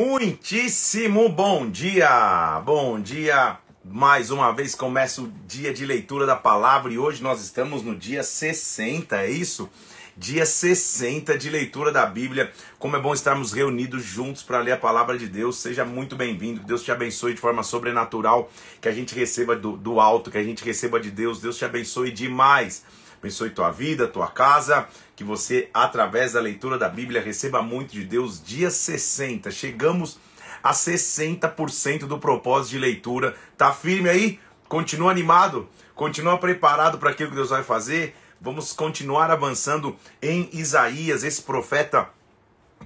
Muitíssimo bom dia! Bom dia! Mais uma vez começa o dia de leitura da palavra e hoje nós estamos no dia 60, é isso? Dia 60 de leitura da Bíblia. Como é bom estarmos reunidos juntos para ler a palavra de Deus. Seja muito bem-vindo. Deus te abençoe de forma sobrenatural. Que a gente receba do, do alto, que a gente receba de Deus. Deus te abençoe demais abençoe tua vida, tua casa, que você, através da leitura da Bíblia, receba muito de Deus. Dia 60, chegamos a 60% do propósito de leitura. Tá firme aí? Continua animado? Continua preparado para aquilo que Deus vai fazer? Vamos continuar avançando em Isaías, esse profeta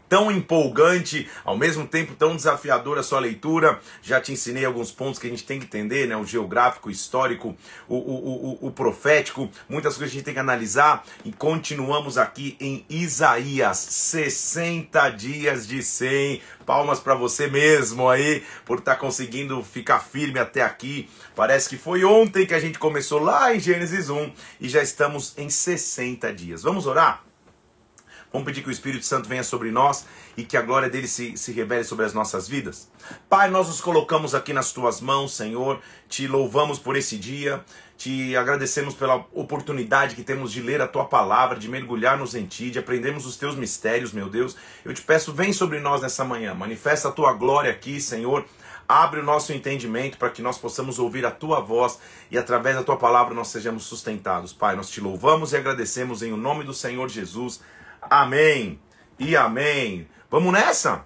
tão empolgante, ao mesmo tempo tão desafiador a sua leitura. Já te ensinei alguns pontos que a gente tem que entender, né? O geográfico, o histórico, o, o, o, o profético, muitas coisas a gente tem que analisar. E continuamos aqui em Isaías, 60 dias de 100. Palmas para você mesmo aí, por estar tá conseguindo ficar firme até aqui. Parece que foi ontem que a gente começou lá em Gênesis 1 e já estamos em 60 dias. Vamos orar? Vamos pedir que o Espírito Santo venha sobre nós e que a glória dele se, se revele sobre as nossas vidas. Pai, nós nos colocamos aqui nas tuas mãos, Senhor. Te louvamos por esse dia. Te agradecemos pela oportunidade que temos de ler a tua palavra, de mergulharmos em ti, de aprendermos os teus mistérios, meu Deus. Eu te peço, vem sobre nós nessa manhã. Manifesta a tua glória aqui, Senhor. Abre o nosso entendimento para que nós possamos ouvir a tua voz e através da tua palavra nós sejamos sustentados. Pai, nós te louvamos e agradecemos em o nome do Senhor Jesus. Amém e amém. Vamos nessa?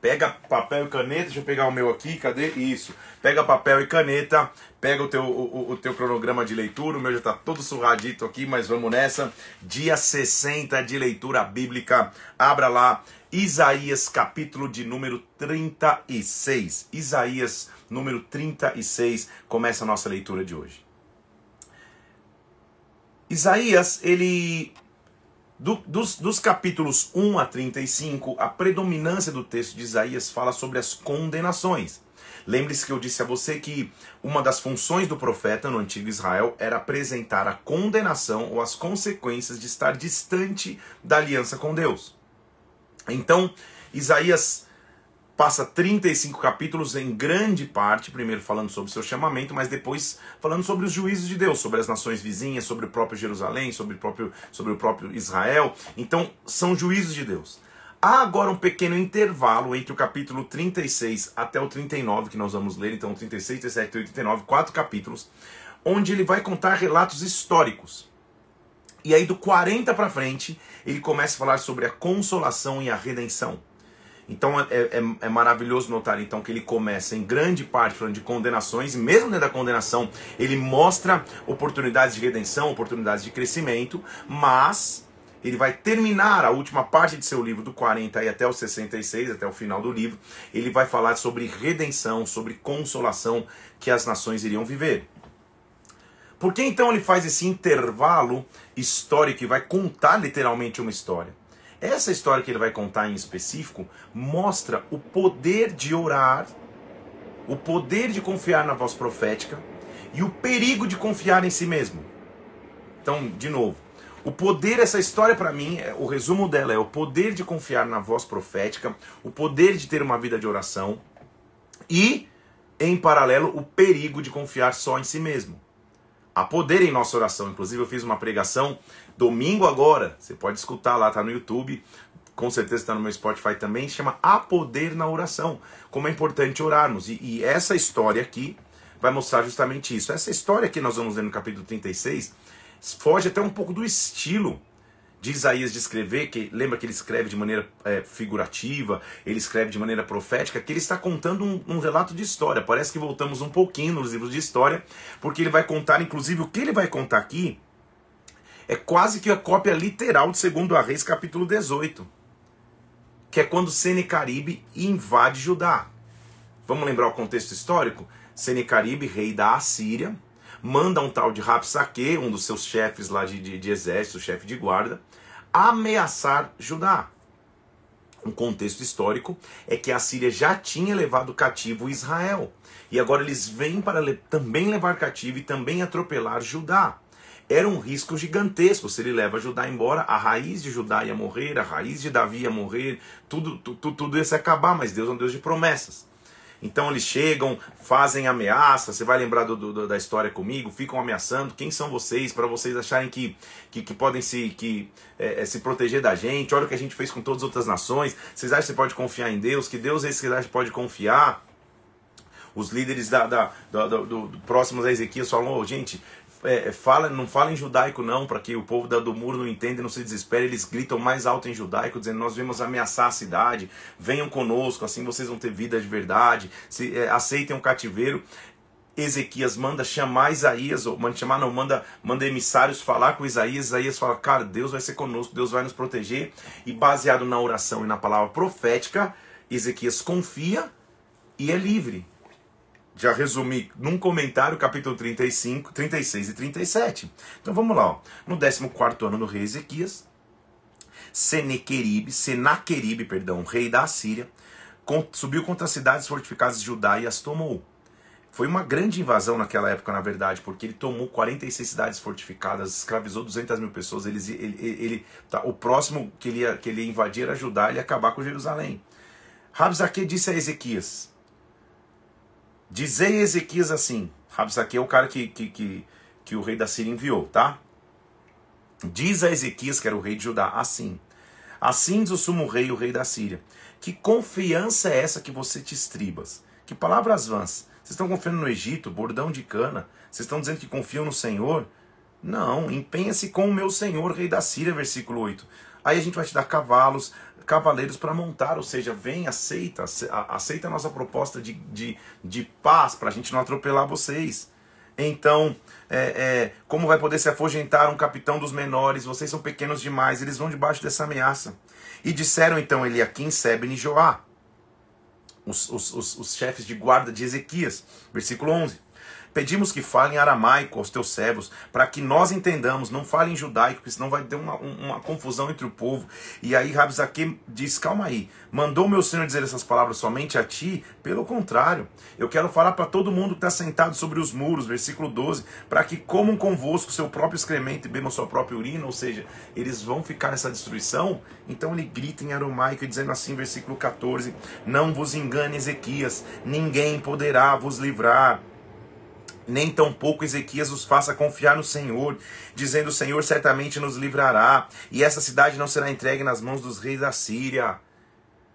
Pega papel e caneta, deixa eu pegar o meu aqui, cadê? Isso. Pega papel e caneta, pega o teu, o, o teu cronograma de leitura, o meu já está todo surradito aqui, mas vamos nessa. Dia 60 de leitura bíblica, abra lá, Isaías capítulo de número 36. Isaías número 36, começa a nossa leitura de hoje. Isaías, ele do, dos, dos capítulos 1 a 35, a predominância do texto de Isaías fala sobre as condenações. Lembre-se que eu disse a você que uma das funções do profeta no antigo Israel era apresentar a condenação ou as consequências de estar distante da aliança com Deus. Então, Isaías passa 35 capítulos em grande parte, primeiro falando sobre seu chamamento, mas depois falando sobre os juízos de Deus, sobre as nações vizinhas, sobre o próprio Jerusalém, sobre o próprio, sobre o próprio Israel. Então, são juízos de Deus. Há agora um pequeno intervalo entre o capítulo 36 até o 39, que nós vamos ler, então 36, 37 e 39, quatro capítulos, onde ele vai contar relatos históricos. E aí do 40 para frente, ele começa a falar sobre a consolação e a redenção. Então é, é, é, maravilhoso notar então que ele começa em grande parte falando de condenações, e mesmo dentro da condenação, ele mostra oportunidades de redenção, oportunidades de crescimento, mas ele vai terminar a última parte de seu livro, do 40 e até o 66, até o final do livro, ele vai falar sobre redenção, sobre consolação que as nações iriam viver. Por que então ele faz esse intervalo histórico e vai contar literalmente uma história? Essa história que ele vai contar em específico mostra o poder de orar, o poder de confiar na voz profética e o perigo de confiar em si mesmo. Então, de novo, o poder, essa história para mim, é, o resumo dela é o poder de confiar na voz profética, o poder de ter uma vida de oração e, em paralelo, o perigo de confiar só em si mesmo. Há poder em nossa oração. Inclusive, eu fiz uma pregação domingo agora. Você pode escutar lá, tá no YouTube. Com certeza está no meu Spotify também. Chama Há Poder na Oração. Como é importante orarmos. E, e essa história aqui vai mostrar justamente isso. Essa história que nós vamos ler no capítulo 36 foge até um pouco do estilo de Isaías de escrever, que lembra que ele escreve de maneira é, figurativa, ele escreve de maneira profética, que ele está contando um, um, relato de história. Parece que voltamos um pouquinho nos livros de história, porque ele vai contar, inclusive, o que ele vai contar aqui é quase que a cópia literal de 2 Reis, capítulo 18, que é quando Senecaribe invade Judá. Vamos lembrar o contexto histórico? Senecaribe, rei da Assíria, manda um tal de Rapsaque, um dos seus chefes lá de, de, de exército, chefe de guarda, ameaçar Judá. Um contexto histórico é que a Síria já tinha levado cativo Israel. E agora eles vêm para le também levar cativo e também atropelar Judá. era um risco gigantesco. Se ele leva Judá embora, a raiz de Judá ia morrer, a raiz de Davi ia morrer, tudo, tudo, tudo ia se acabar, mas Deus é um Deus de promessas. Então eles chegam, fazem ameaça. Você vai lembrar do, do, da história comigo? Ficam ameaçando. Quem são vocês para vocês acharem que, que, que podem se, que, é, é, se proteger da gente? Olha o que a gente fez com todas as outras nações. Vocês acham que você pode confiar em Deus? Que Deus é esse que você pode confiar? Os líderes da, da, da do, do, próximos a Ezequias falam: oh, gente, é, é, fala, não fala em judaico não, para que o povo da, do muro não entenda não se desespere. Eles gritam mais alto em judaico, dizendo: Nós vemos ameaçar a cidade, venham conosco, assim vocês vão ter vida de verdade, se, é, aceitem o cativeiro. Ezequias manda chamar Isaías, ou manda chamar, não, manda, manda emissários falar com Isaías. Isaías fala: Cara, Deus vai ser conosco, Deus vai nos proteger. E baseado na oração e na palavra profética, Ezequias confia e é livre já resumi num comentário, capítulo 35, 36 e 37. Então vamos lá. Ó. No 14 ano do rei Ezequias, Senequeribe, Senaqueribe, perdão, rei da Assíria, subiu contra as cidades fortificadas de Judá e as tomou. Foi uma grande invasão naquela época, na verdade, porque ele tomou 46 cidades fortificadas, escravizou 200 mil pessoas. Ele, ele, ele tá, o próximo que ele, ia, que ele ia invadir era Judá, ia acabar com Jerusalém. Rabzaque disse a Ezequias: Dizei Ezequias assim. Rabsaque é o cara que, que, que, que o rei da Síria enviou, tá? Diz a Ezequias, que era o rei de Judá, assim. Assim diz o sumo rei, o rei da Síria. Que confiança é essa que você te estribas? Que palavras vãs. Vocês estão confiando no Egito, bordão de cana? Vocês estão dizendo que confiam no Senhor? Não, empenha-se com o meu Senhor, rei da Síria, versículo 8. Aí a gente vai te dar cavalos, cavaleiros para montar, ou seja, vem, aceita, aceita a nossa proposta de, de, de paz para a gente não atropelar vocês. Então, é, é, como vai poder se afugentar um capitão dos menores? Vocês são pequenos demais, eles vão debaixo dessa ameaça. E disseram então Eliakim, Sebne e Joá, os, os, os, os chefes de guarda de Ezequias, versículo 11. Pedimos que falem aramaico aos teus servos, para que nós entendamos, não falem judaico, porque senão vai ter uma, uma confusão entre o povo. E aí Rabzaque diz: calma aí, mandou meu senhor dizer essas palavras somente a ti? Pelo contrário, eu quero falar para todo mundo que está sentado sobre os muros, versículo 12, para que comam convosco seu próprio excremento e bebam sua própria urina, ou seja, eles vão ficar nessa destruição. Então ele grita em aramaico, dizendo assim, versículo 14: Não vos engane, Ezequias, ninguém poderá vos livrar nem tampouco Ezequias os faça confiar no Senhor, dizendo: O Senhor certamente nos livrará, e essa cidade não será entregue nas mãos dos reis da Síria.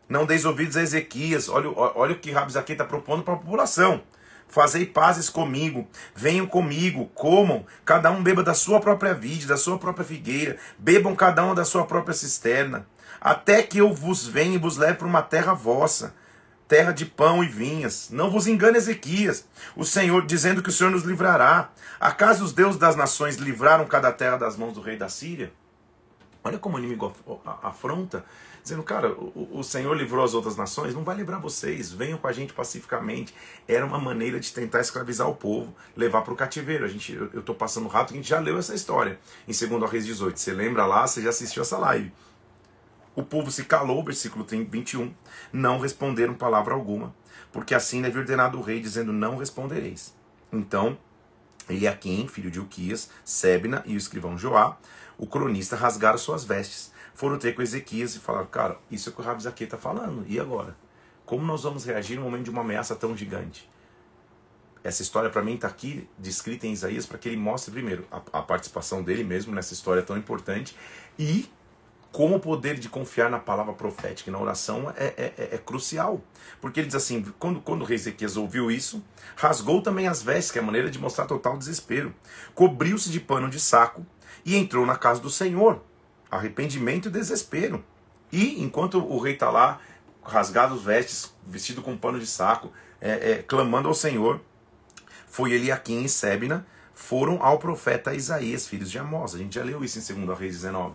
Não deis ouvidos a Ezequias. Olha, olha o que Rabzaque está propondo para a população. Fazei pazes comigo, venham comigo, comam, cada um beba da sua própria vide, da sua própria figueira, bebam cada um da sua própria cisterna, até que eu vos venha e vos leve para uma terra vossa terra de pão e vinhas. Não vos engane, Ezequias, o Senhor dizendo que o Senhor nos livrará. Acaso os deuses das nações livraram cada terra das mãos do rei da Síria? Olha como o inimigo afronta, dizendo, cara, o, Senhor livrou as outras nações, não vai livrar vocês, venham com a gente pacificamente. Era uma maneira de tentar escravizar o povo, levar para o cativeiro. A gente, eu estou passando rápido, a gente já leu essa história em 2 Reis 18. Você lembra lá, você já assistiu essa live. O povo se calou, versículo 21, não responderam palavra alguma, porque assim deve ordenado o rei, dizendo: Não respondereis. Então, Eliaquim, filho de Uquias, Sebna e o escrivão Joá, o cronista, rasgaram suas vestes. Foram ter com Ezequias e falaram: Cara, isso é o que o Rabzaque está falando, e agora? Como nós vamos reagir no momento de uma ameaça tão gigante? Essa história, para mim, está aqui descrita em Isaías para que ele mostre, primeiro, a, a participação dele mesmo nessa história tão importante e como o poder de confiar na palavra profética e na oração é, é, é, é, crucial. Porque ele diz assim: quando, quando o rei Ezequias ouviu isso, rasgou também as vestes, que é a maneira de mostrar total desespero, cobriu-se de pano de saco e entrou na casa do Senhor. Arrependimento e desespero. E enquanto o rei está lá, rasgado as vestes, vestido com pano de saco, é, é, clamando ao Senhor, foi Eliakim e Sebna, foram ao profeta Isaías, filhos de Amós. A gente já leu isso em 2 Reis 19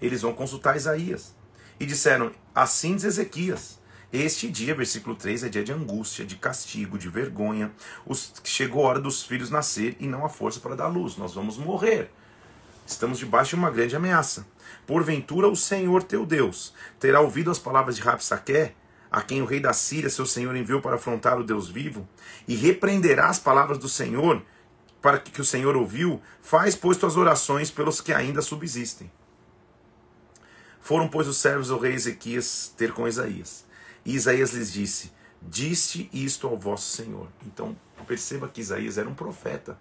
eles vão consultar Isaías. E disseram: Assim diz Ezequias. Este dia, versículo 3, é dia de angústia, de castigo, de vergonha. Os, chegou a hora dos filhos nascer e não a força para dar luz. Nós vamos morrer. Estamos debaixo de uma grande ameaça. Porventura o Senhor teu Deus terá ouvido as palavras de Rapsaque, a quem o rei da Síria, seu senhor, enviou para afrontar o Deus vivo, e repreenderá as palavras do Senhor para que, que o Senhor ouviu, faz, pois, tuas orações pelos que ainda subsistem. Foram, pois, os servos do rei Ezequias ter com Isaías. E Isaías lhes disse: Disse isto ao vosso Senhor. Então, perceba que Isaías era um profeta.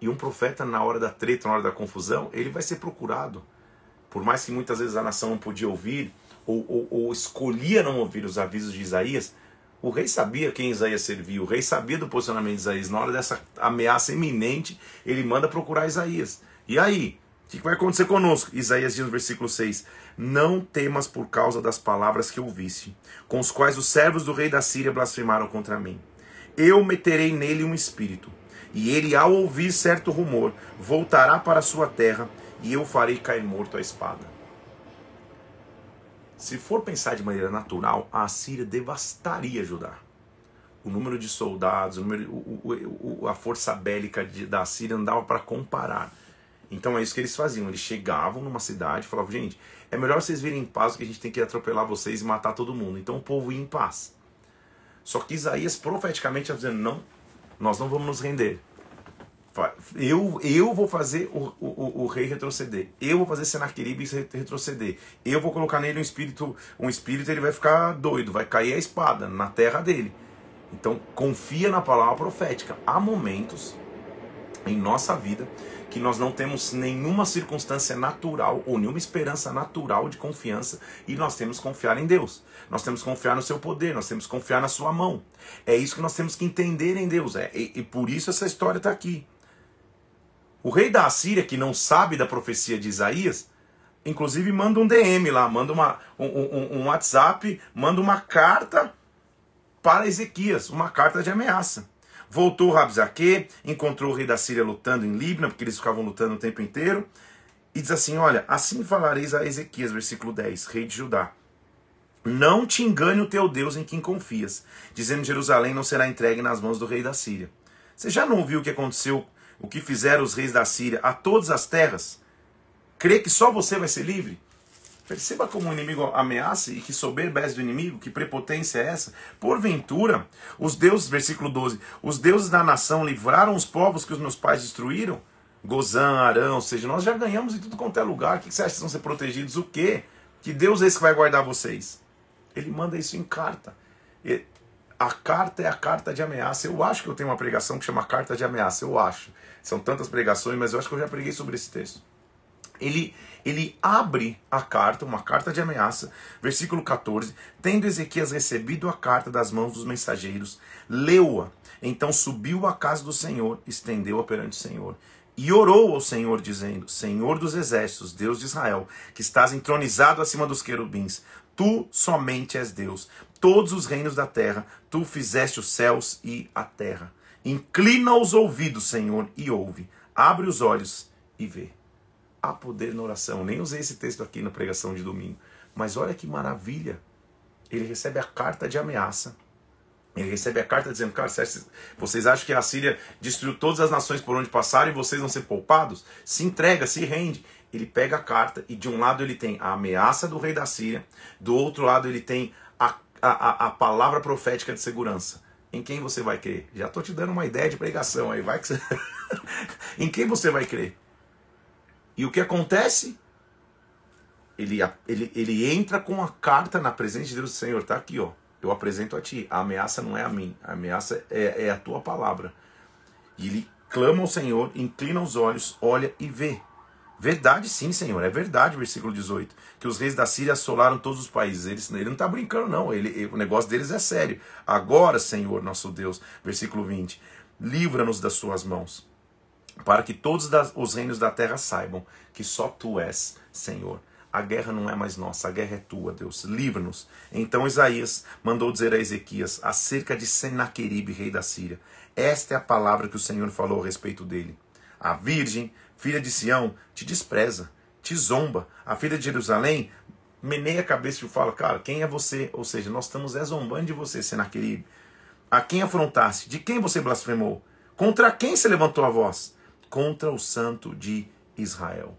E um profeta, na hora da treta, na hora da confusão, ele vai ser procurado. Por mais que muitas vezes a nação não podia ouvir, ou, ou, ou escolhia não ouvir os avisos de Isaías, o rei sabia quem Isaías servia, o rei sabia do posicionamento de Isaías. Na hora dessa ameaça iminente, ele manda procurar Isaías. E aí? O que vai acontecer conosco? Isaías diz no versículo 6: Não temas por causa das palavras que ouviste, com os quais os servos do rei da Síria blasfemaram contra mim. Eu meterei nele um espírito, e ele, ao ouvir certo rumor, voltará para sua terra, e eu farei cair morto a espada. Se for pensar de maneira natural, a Síria devastaria Judá. O número de soldados, o número, o, o, a força bélica de, da Síria não dava para comparar. Então é isso que eles faziam. Eles chegavam numa cidade e falavam: gente, é melhor vocês virem em paz do que a gente tem que atropelar vocês e matar todo mundo. Então o povo ia em paz. Só que Isaías profeticamente está dizendo: não, nós não vamos nos render. Eu, eu vou fazer o, o, o rei retroceder. Eu vou fazer Senaqueribe retroceder. Eu vou colocar nele um espírito, um espírito, ele vai ficar doido, vai cair a espada na terra dele. Então, confia na palavra profética. Há momentos em nossa vida que nós não temos nenhuma circunstância natural ou nenhuma esperança natural de confiança e nós temos que confiar em Deus. Nós temos que confiar no seu poder, nós temos que confiar na sua mão. É isso que nós temos que entender em Deus. É, e, e por isso essa história está aqui. O rei da Assíria, que não sabe da profecia de Isaías, inclusive manda um DM lá, manda uma, um, um, um WhatsApp, manda uma carta para Ezequias, uma carta de ameaça. Voltou Rabzaque, encontrou o rei da Síria lutando em Libna, porque eles ficavam lutando o tempo inteiro, e diz assim: Olha, assim falareis a Ezequias, versículo 10, rei de Judá. Não te engane o teu Deus em quem confias, dizendo Jerusalém não será entregue nas mãos do rei da Síria. Você já não ouviu o que aconteceu o que fizeram os reis da Síria a todas as terras, crê que só você vai ser livre? Perceba como o inimigo ameaça e que soberba do inimigo, que prepotência é essa. Porventura, os deuses, versículo 12, os deuses da nação livraram os povos que os meus pais destruíram? Gozã, Arão, ou seja, nós já ganhamos em tudo quanto é lugar. O que você acha que vão ser protegidos? O quê? Que Deus é esse que vai guardar vocês? Ele manda isso em carta a carta é a carta de ameaça. Eu acho que eu tenho uma pregação que chama Carta de Ameaça, eu acho. São tantas pregações, mas eu acho que eu já preguei sobre esse texto. Ele, ele abre a carta, uma carta de ameaça, versículo 14. Tendo Ezequias recebido a carta das mãos dos mensageiros, leu-a. Então subiu à casa do Senhor, estendeu-a perante o Senhor. E orou ao Senhor, dizendo: Senhor dos exércitos, Deus de Israel, que estás entronizado acima dos querubins, tu somente és Deus todos os reinos da terra, tu fizeste os céus e a terra. Inclina os ouvidos, Senhor, e ouve. Abre os olhos e vê. Há poder na oração. Nem usei esse texto aqui na pregação de domingo. Mas olha que maravilha. Ele recebe a carta de ameaça. Ele recebe a carta dizendo: Cara, vocês acham que a Síria destruiu todas as nações por onde passaram e vocês vão ser poupados? Se entrega, se rende. Ele pega a carta e de um lado ele tem a ameaça do rei da Síria, do outro lado ele tem a a, a, palavra profética de segurança. Em quem você vai crer? Já estou te dando uma ideia de pregação aí, vai que você... em quem você vai crer? E o que acontece? Ele, ele, ele entra com a carta na presença de Deus, Senhor, tá aqui, ó. Eu apresento a ti. A ameaça não é a mim, a ameaça é, é a tua palavra. E ele clama ao Senhor, inclina os olhos, olha e vê. Verdade sim, Senhor, é verdade, versículo 18. Que os reis da Síria assolaram todos os países. Ele, ele não está brincando, não. Ele, ele, o negócio deles é sério. Agora, Senhor, nosso Deus, versículo 20. Livra-nos das suas mãos, para que todos os reinos da terra saibam que só tu és, Senhor. A guerra não é mais nossa, a guerra é tua, Deus. Livra-nos. Então Isaías mandou dizer a Ezequias acerca de Senaqueribe, rei da Síria. Esta é a palavra que o Senhor falou a respeito dele. A virgem filha de Sião, te despreza, te zomba. A filha de Jerusalém meneia a cabeça e fala, cara, quem é você? Ou seja, nós estamos é zombando de você, Senaqueribe. A quem afrontaste? De quem você blasfemou? Contra quem se levantou a voz? Contra o santo de Israel.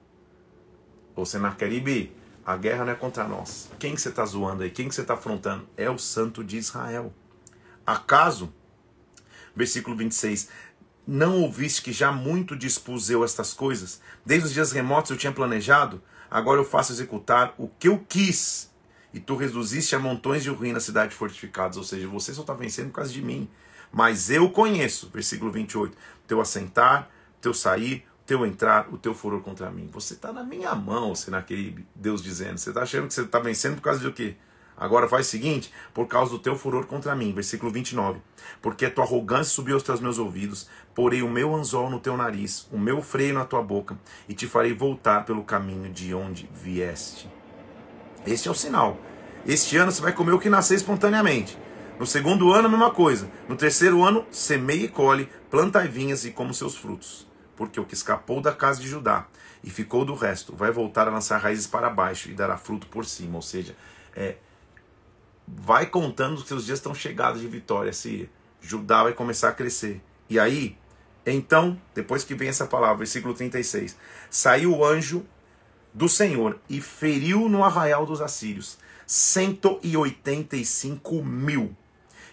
Ô Senaqueribe, a guerra não é contra nós. Quem que você está zoando aí? Quem que você está afrontando? É o santo de Israel. Acaso, versículo 26, não ouviste que já muito dispus eu estas coisas? Desde os dias remotos eu tinha planejado, agora eu faço executar o que eu quis. E tu reduziste a montões de ruína a cidade fortificadas. Ou seja, você só está vencendo por causa de mim. Mas eu conheço, versículo 28, teu assentar, teu sair, teu entrar, o teu furor contra mim. Você está na minha mão, Senaqueribe, Deus dizendo. Você está achando que você está vencendo por causa de o quê? Agora faz o seguinte, por causa do teu furor contra mim, versículo 29. Porque a tua arrogância subiu aos teus meus ouvidos, porei o meu anzol no teu nariz, o meu freio na tua boca, e te farei voltar pelo caminho de onde vieste. Este é o sinal. Este ano você vai comer o que nascer espontaneamente. No segundo ano, a mesma coisa. No terceiro ano, semeie e colhe, plantai vinhas e como seus frutos. Porque o que escapou da casa de Judá e ficou do resto, vai voltar a lançar raízes para baixo e dará fruto por cima. Ou seja, é, vai contando que seus dias estão chegados de vitória, se Judá vai começar a crescer. E aí, então, depois que vem essa palavra, versículo 36, saiu o anjo do Senhor e feriu no arraial dos assírios 185 mil.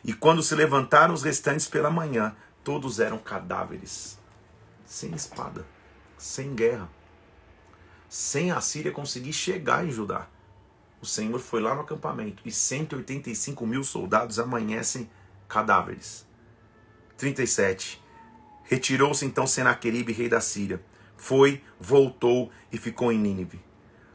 E quando se levantaram os restantes pela manhã, todos eram cadáveres, sem espada, sem guerra, sem a Síria conseguir chegar em Judá o Senhor foi lá no acampamento e 185 mil soldados amanhecem cadáveres. 37. Retirou-se então Senaqueribe, rei da Síria. Foi, voltou e ficou em Nínive.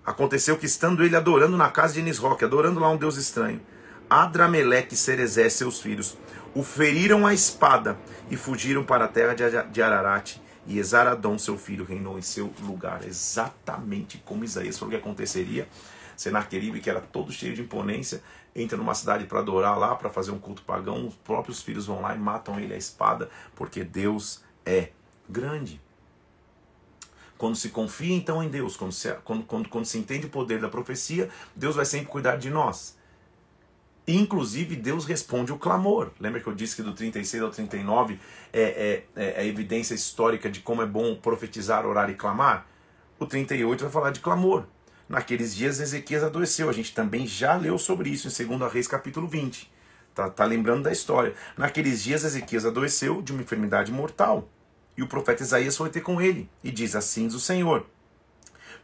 Aconteceu que, estando ele adorando na casa de Nisroque, adorando lá um deus estranho, Adrameleque e Serezé, seus filhos, o feriram a espada e fugiram para a terra de Ararat. E Esaradom, seu filho, reinou em seu lugar. Exatamente como Isaías falou que aconteceria Senaqueribe, que era todo cheio de imponência, entra numa cidade para adorar lá, para fazer um culto pagão. Os próprios filhos vão lá e matam ele à espada, porque Deus é grande. Quando se confia então em Deus, quando se, quando, quando, quando se entende o poder da profecia, Deus vai sempre cuidar de nós. Inclusive, Deus responde o clamor. Lembra que eu disse que do 36 ao 39 é, é, é a evidência histórica de como é bom profetizar, orar e clamar? O 38 vai falar de clamor. Naqueles dias Ezequias adoeceu. A gente também já leu sobre isso em 2 Reis capítulo 20. Tá, tá lembrando da história. Naqueles dias Ezequias adoeceu de uma enfermidade mortal. E o profeta Isaías foi ter com ele e diz: Assim diz o Senhor.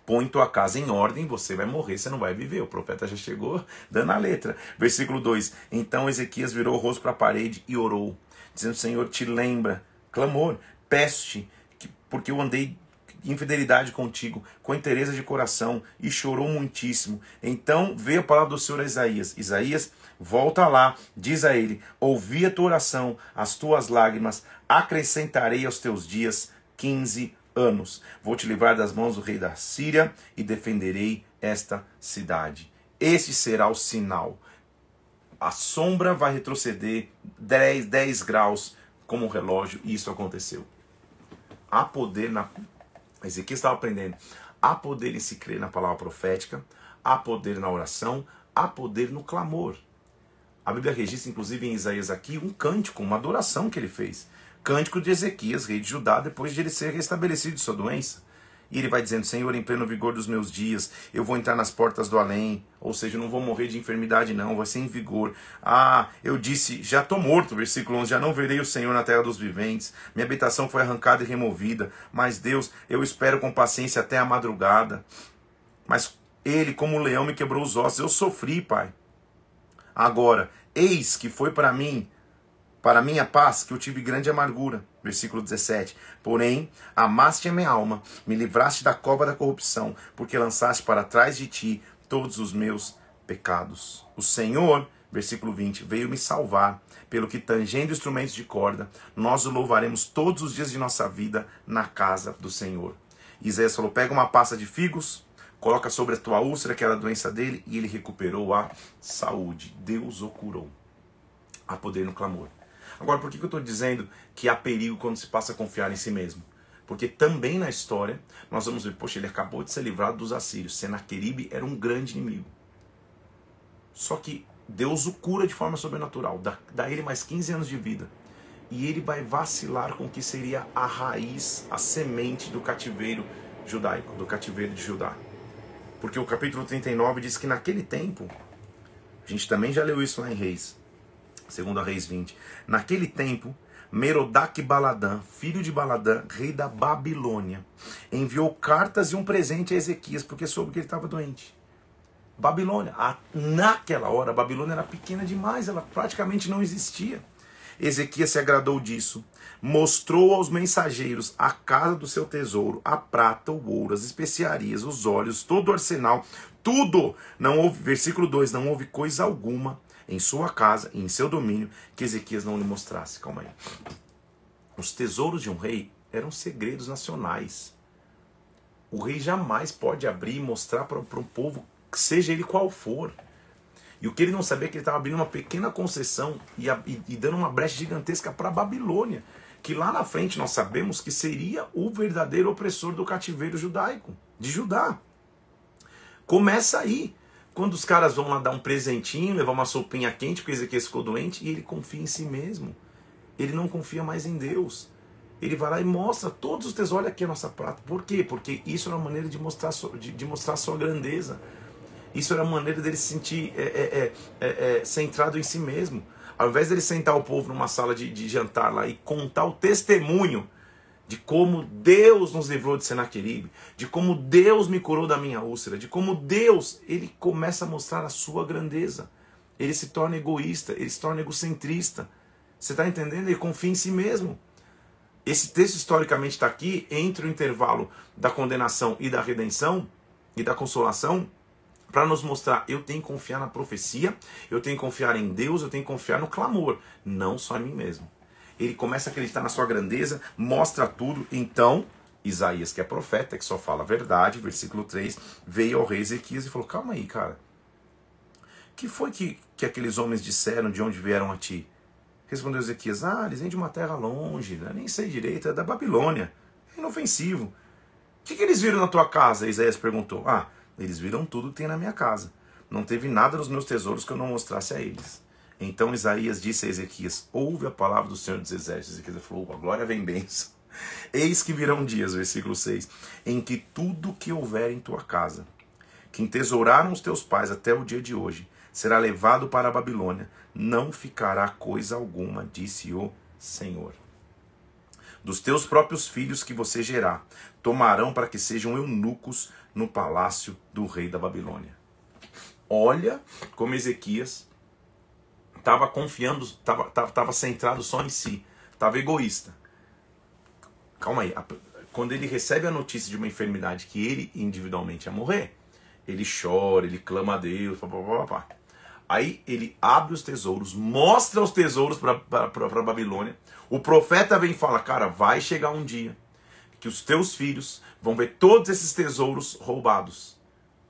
Põe tua casa em ordem, você vai morrer, você não vai viver. O profeta já chegou dando a letra. Versículo 2: Então Ezequias virou o rosto para a parede e orou, dizendo: Senhor, te lembra, clamor, peste, porque eu andei infidelidade contigo, com interesse de coração, e chorou muitíssimo. Então veio a palavra do Senhor a Isaías. Isaías, volta lá, diz a ele: Ouvi a tua oração, as tuas lágrimas, acrescentarei aos teus dias quinze anos. Vou te livrar das mãos do rei da Síria e defenderei esta cidade. Este será o sinal. A sombra vai retroceder 10, 10 graus como um relógio, e isso aconteceu. Há poder na Ezequiel estava aprendendo. Há poder em se crer na palavra profética, há poder na oração, há poder no clamor. A Bíblia registra, inclusive em Isaías aqui, um cântico, uma adoração que ele fez. Cântico de Ezequias, rei de Judá, depois de ele ser restabelecido de sua doença. E ele vai dizendo: Senhor, em pleno vigor dos meus dias, eu vou entrar nas portas do além. Ou seja, não vou morrer de enfermidade, não, vai ser em vigor. Ah, eu disse: Já estou morto, versículo 11: Já não verei o Senhor na terra dos viventes. Minha habitação foi arrancada e removida. Mas Deus, eu espero com paciência até a madrugada. Mas ele, como um leão, me quebrou os ossos. Eu sofri, Pai. Agora, eis que foi para mim para minha paz, que eu tive grande amargura. Versículo 17. Porém, amaste a minha alma, me livraste da cova da corrupção, porque lançaste para trás de ti todos os meus pecados. O Senhor, versículo 20, veio me salvar, pelo que tangendo instrumentos de corda, nós o louvaremos todos os dias de nossa vida na casa do Senhor. Isaías falou: pega uma pasta de figos, coloca sobre a tua úlcera, que era a doença dele, e ele recuperou a saúde. Deus o curou. Há poder no clamor. Agora, por que, que eu estou dizendo que há perigo quando se passa a confiar em si mesmo? Porque também na história nós vamos ver, poxa, ele acabou de ser livrado dos assírios. Senaqueribe era um grande inimigo. Só que Deus o cura de forma sobrenatural, dá, dá ele mais 15 anos de vida. E ele vai vacilar com o que seria a raiz, a semente do cativeiro judaico, do cativeiro de Judá. Porque o capítulo 39 diz que naquele tempo, a gente também já leu isso lá em Reis, segundo a Reis 20. Naquele tempo, Merodach Baladã, filho de Baladã, rei da Babilônia, enviou cartas e um presente a Ezequias, porque soube que ele estava doente. Babilônia, naquela hora, a Babilônia era pequena demais, ela praticamente não existia. Ezequias se agradou disso, mostrou aos mensageiros a casa do seu tesouro, a prata, o ouro, as especiarias, os óleos, todo o arsenal, tudo. Não houve, versículo 2, não houve coisa alguma em sua casa e em seu domínio que Ezequias não lhe mostrasse. Calma aí. Os tesouros de um rei eram segredos nacionais. O rei jamais pode abrir e mostrar para um povo, seja ele qual for. E o que ele não sabia é que ele estava abrindo uma pequena concessão e, e, e dando uma brecha gigantesca para a Babilônia, que lá na frente nós sabemos que seria o verdadeiro opressor do cativeiro judaico, de Judá. Começa aí. Quando os caras vão lá dar um presentinho, levar uma sopinha quente, porque Ezequiel ficou doente, e ele confia em si mesmo. Ele não confia mais em Deus. Ele vai lá e mostra todos os tesouros. Olha aqui a nossa prata. Por quê? Porque isso era uma maneira de mostrar, de, de mostrar sua grandeza. Isso era uma maneira dele se sentir é, é, é, é, centrado em si mesmo. Ao invés dele sentar o povo numa sala de, de jantar lá e contar o testemunho de como Deus nos livrou de Senaqueribe, de como Deus me curou da minha úlcera, de como Deus, ele começa a mostrar a sua grandeza. Ele se torna egoísta, ele se torna egocentrista. Você está entendendo? Ele confia em si mesmo. Esse texto historicamente está aqui entre o intervalo da condenação e da redenção e da consolação para nos mostrar eu tenho que confiar na profecia, eu tenho que confiar em Deus, eu tenho que confiar no clamor, não só em mim mesmo ele começa a acreditar na sua grandeza, mostra tudo. Então, Isaías, que é profeta, que só fala a verdade, versículo 3, veio ao rei Ezequias e falou: Calma aí, cara. que foi que, que aqueles homens disseram de onde vieram a ti? Respondeu Ezequias: Ah, eles vêm de uma terra longe, né? nem sei direito, é da Babilônia. É inofensivo. O que, que eles viram na tua casa? Isaías perguntou. Ah, eles viram tudo que tem na minha casa. Não teve nada nos meus tesouros que eu não mostrasse a eles. Então Isaías disse a Ezequias: Ouve a palavra do Senhor dos Exércitos. Ezequias falou: A glória vem bênção. Eis que virão dias, versículo 6, em que tudo que houver em tua casa, que entesouraram os teus pais até o dia de hoje, será levado para a Babilônia, não ficará coisa alguma, disse o Senhor. Dos teus próprios filhos que você gerar, tomarão para que sejam eunucos no palácio do rei da Babilônia. Olha como Ezequias estava confiando, estava tava, tava centrado só em si, estava egoísta. Calma aí, quando ele recebe a notícia de uma enfermidade que ele individualmente ia morrer, ele chora, ele clama a Deus, pá, pá, pá, Aí ele abre os tesouros, mostra os tesouros para Babilônia. O profeta vem e fala: Cara, vai chegar um dia que os teus filhos vão ver todos esses tesouros roubados.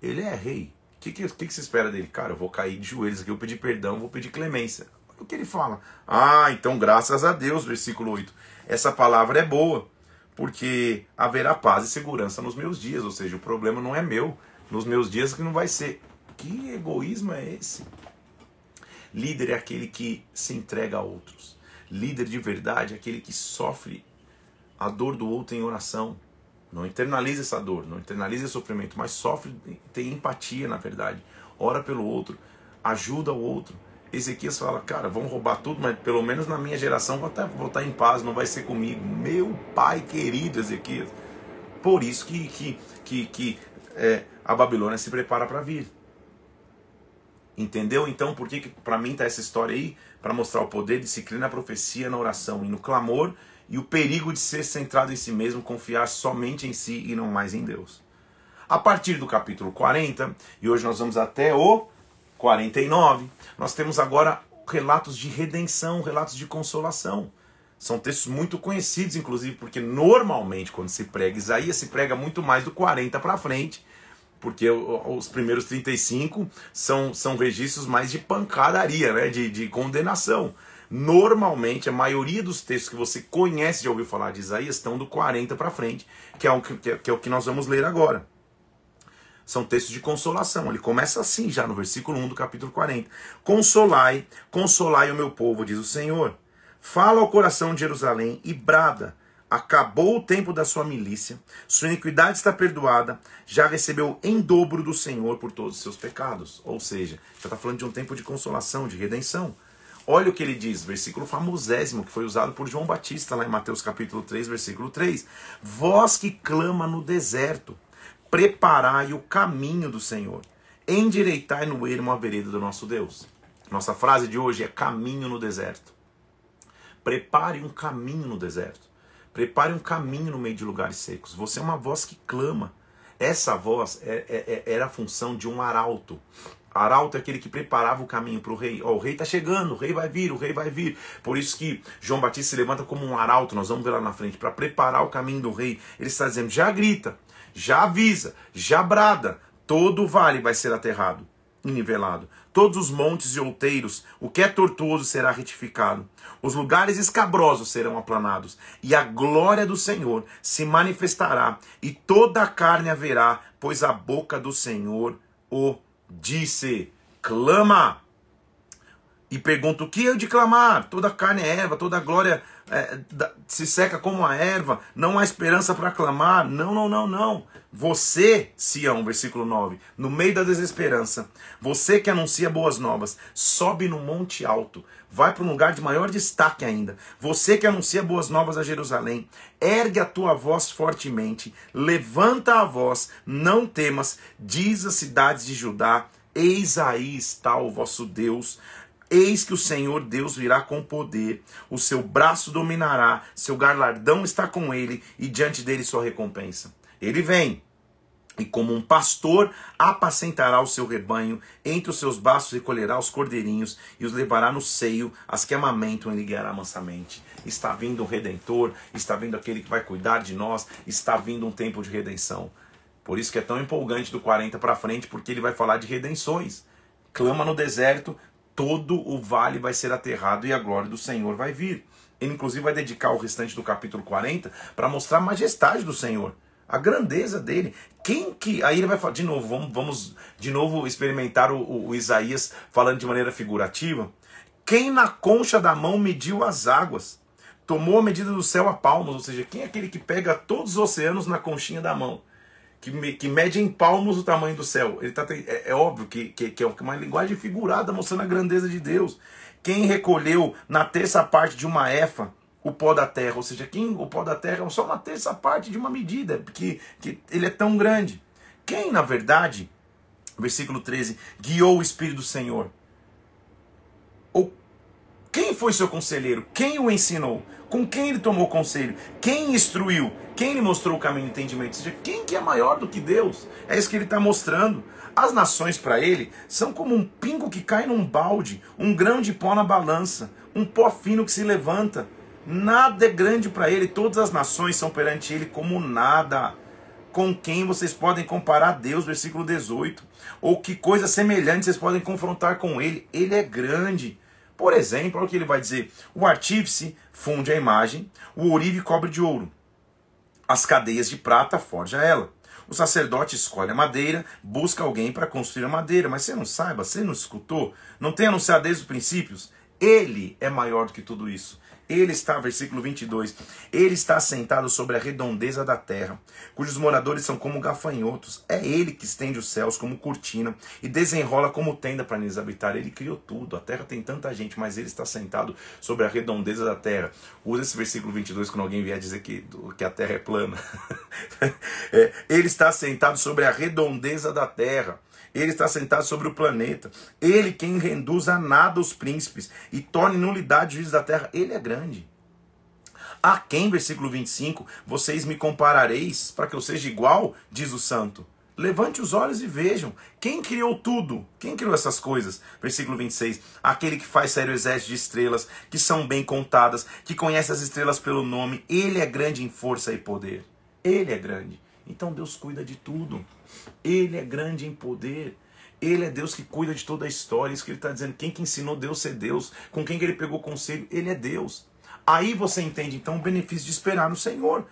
Ele é rei. O que, que, que, que se espera dele? Cara, eu vou cair de joelhos aqui, eu vou pedir perdão, vou pedir clemência. O que ele fala? Ah, então graças a Deus, versículo 8. Essa palavra é boa, porque haverá paz e segurança nos meus dias, ou seja, o problema não é meu, nos meus dias que não vai ser. Que egoísmo é esse? Líder é aquele que se entrega a outros. Líder de verdade é aquele que sofre a dor do outro em oração, não internaliza essa dor, não internaliza esse sofrimento, mas sofre, tem empatia na verdade. Ora pelo outro, ajuda o outro. Ezequias fala, cara, vão roubar tudo, mas pelo menos na minha geração vou estar, vou estar em paz, não vai ser comigo. Meu pai querido Ezequias. Por isso que, que, que, que é, a Babilônia se prepara para vir. Entendeu? Então, por que, que para mim tá essa história aí? Para mostrar o poder de se crer na profecia, na oração e no clamor e o perigo de ser centrado em si mesmo, confiar somente em si e não mais em Deus. A partir do capítulo 40, e hoje nós vamos até o 49, nós temos agora relatos de redenção, relatos de consolação. São textos muito conhecidos, inclusive, porque normalmente quando se prega Isaías, se prega muito mais do 40 para frente, porque os primeiros 35 são, são registros mais de pancadaria, né? de, de condenação. Normalmente, a maioria dos textos que você conhece, já ouviu falar de Isaías, estão do 40 para frente, que é, o que, que é o que nós vamos ler agora. São textos de consolação. Ele começa assim, já no versículo 1 do capítulo 40. Consolai, consolai o meu povo, diz o Senhor. Fala ao coração de Jerusalém e brada. Acabou o tempo da sua milícia, sua iniquidade está perdoada, já recebeu em dobro do Senhor por todos os seus pecados. Ou seja, já está falando de um tempo de consolação, de redenção. Olha o que ele diz, versículo famosésimo que foi usado por João Batista lá em Mateus capítulo 3, versículo 3. Vós que clama no deserto, preparai o caminho do Senhor, endireitai no ermo a vereda do nosso Deus. Nossa frase de hoje é caminho no deserto. Prepare um caminho no deserto. Prepare um caminho no meio de lugares secos. Você é uma voz que clama. Essa voz é, é, é, era a função de um arauto. Arauto é aquele que preparava o caminho para o rei. Oh, o rei está chegando, o rei vai vir, o rei vai vir. Por isso que João Batista se levanta como um arauto, nós vamos ver lá na frente, para preparar o caminho do rei. Ele está dizendo: já grita, já avisa, já brada, todo o vale vai ser aterrado e nivelado. Todos os montes e outeiros, o que é tortuoso será retificado. Os lugares escabrosos serão aplanados, e a glória do Senhor se manifestará, e toda a carne haverá, pois a boca do Senhor o disse: clama. E pergunta: o que eu de clamar? Toda carne é erva, toda glória é, se seca como a erva, não há esperança para clamar. Não, não, não, não. Você, Sião, versículo 9, no meio da desesperança, você que anuncia boas novas, sobe no monte alto, vai para um lugar de maior destaque ainda. Você que anuncia boas novas a Jerusalém, ergue a tua voz fortemente, levanta a voz, não temas, diz as cidades de Judá, eis aí está o vosso Deus. Eis que o Senhor Deus virá com poder, o seu braço dominará, seu galardão está com ele, e diante dele sua recompensa. Ele vem, e como um pastor apacentará o seu rebanho, entre os seus braços recolherá os cordeirinhos e os levará no seio, as que amamentam e lhe guiará mansamente. Está vindo o Redentor, está vindo aquele que vai cuidar de nós, está vindo um tempo de redenção. Por isso que é tão empolgante do 40 para frente, porque ele vai falar de redenções. Clama no deserto, todo o vale vai ser aterrado e a glória do Senhor vai vir. Ele inclusive vai dedicar o restante do capítulo 40 para mostrar a majestade do Senhor a grandeza dele. Quem que. Aí ele vai falar, de novo, vamos, vamos de novo experimentar o, o, o Isaías falando de maneira figurativa. Quem na concha da mão mediu as águas, tomou a medida do céu a palmos, ou seja, quem é aquele que pega todos os oceanos na conchinha da mão? Que, que mede em palmos o tamanho do céu. Ele tá, é, é óbvio que, que, que é uma linguagem figurada mostrando a grandeza de Deus. Quem recolheu na terça parte de uma efa o pó da terra, ou seja, quem o pó da terra é só uma terça parte de uma medida, porque que ele é tão grande. Quem, na verdade, versículo 13, guiou o Espírito do Senhor? Ou quem foi seu conselheiro? Quem o ensinou? Com quem ele tomou conselho? Quem instruiu? Quem lhe mostrou o caminho do entendimento? Ou seja, quem que é maior do que Deus? É isso que ele está mostrando. As nações para ele são como um pingo que cai num balde, um grão de pó na balança, um pó fino que se levanta. Nada é grande para ele, todas as nações são perante ele como nada. Com quem vocês podem comparar Deus, versículo 18? Ou que coisa semelhante vocês podem confrontar com ele? Ele é grande. Por exemplo, olha o que ele vai dizer: o artífice funde a imagem, o ourive cobre de ouro, as cadeias de prata forja ela. O sacerdote escolhe a madeira, busca alguém para construir a madeira, mas você não saiba, você não escutou, não tem anunciado desde os princípios? Ele é maior do que tudo isso. Ele está, versículo 22, ele está sentado sobre a redondeza da terra, cujos moradores são como gafanhotos. É ele que estende os céus como cortina e desenrola como tenda para neles habitar. Ele criou tudo. A terra tem tanta gente, mas ele está sentado sobre a redondeza da terra. Usa esse versículo 22 quando alguém vier dizer que, que a terra é plana. é, ele está sentado sobre a redondeza da terra. Ele está sentado sobre o planeta. Ele quem reduz a nada os príncipes e torna nulidade o juízo da terra. Ele é grande. A quem, versículo 25, vocês me comparareis para que eu seja igual, diz o santo. Levante os olhos e vejam. Quem criou tudo? Quem criou essas coisas? Versículo 26. Aquele que faz sério exército de estrelas, que são bem contadas, que conhece as estrelas pelo nome. Ele é grande em força e poder. Ele é grande. Então Deus cuida de tudo. Ele é grande em poder. Ele é Deus que cuida de toda a história. Isso que ele está dizendo. Quem que ensinou Deus ser Deus? Com quem que ele pegou conselho? Ele é Deus. Aí você entende então o benefício de esperar no Senhor.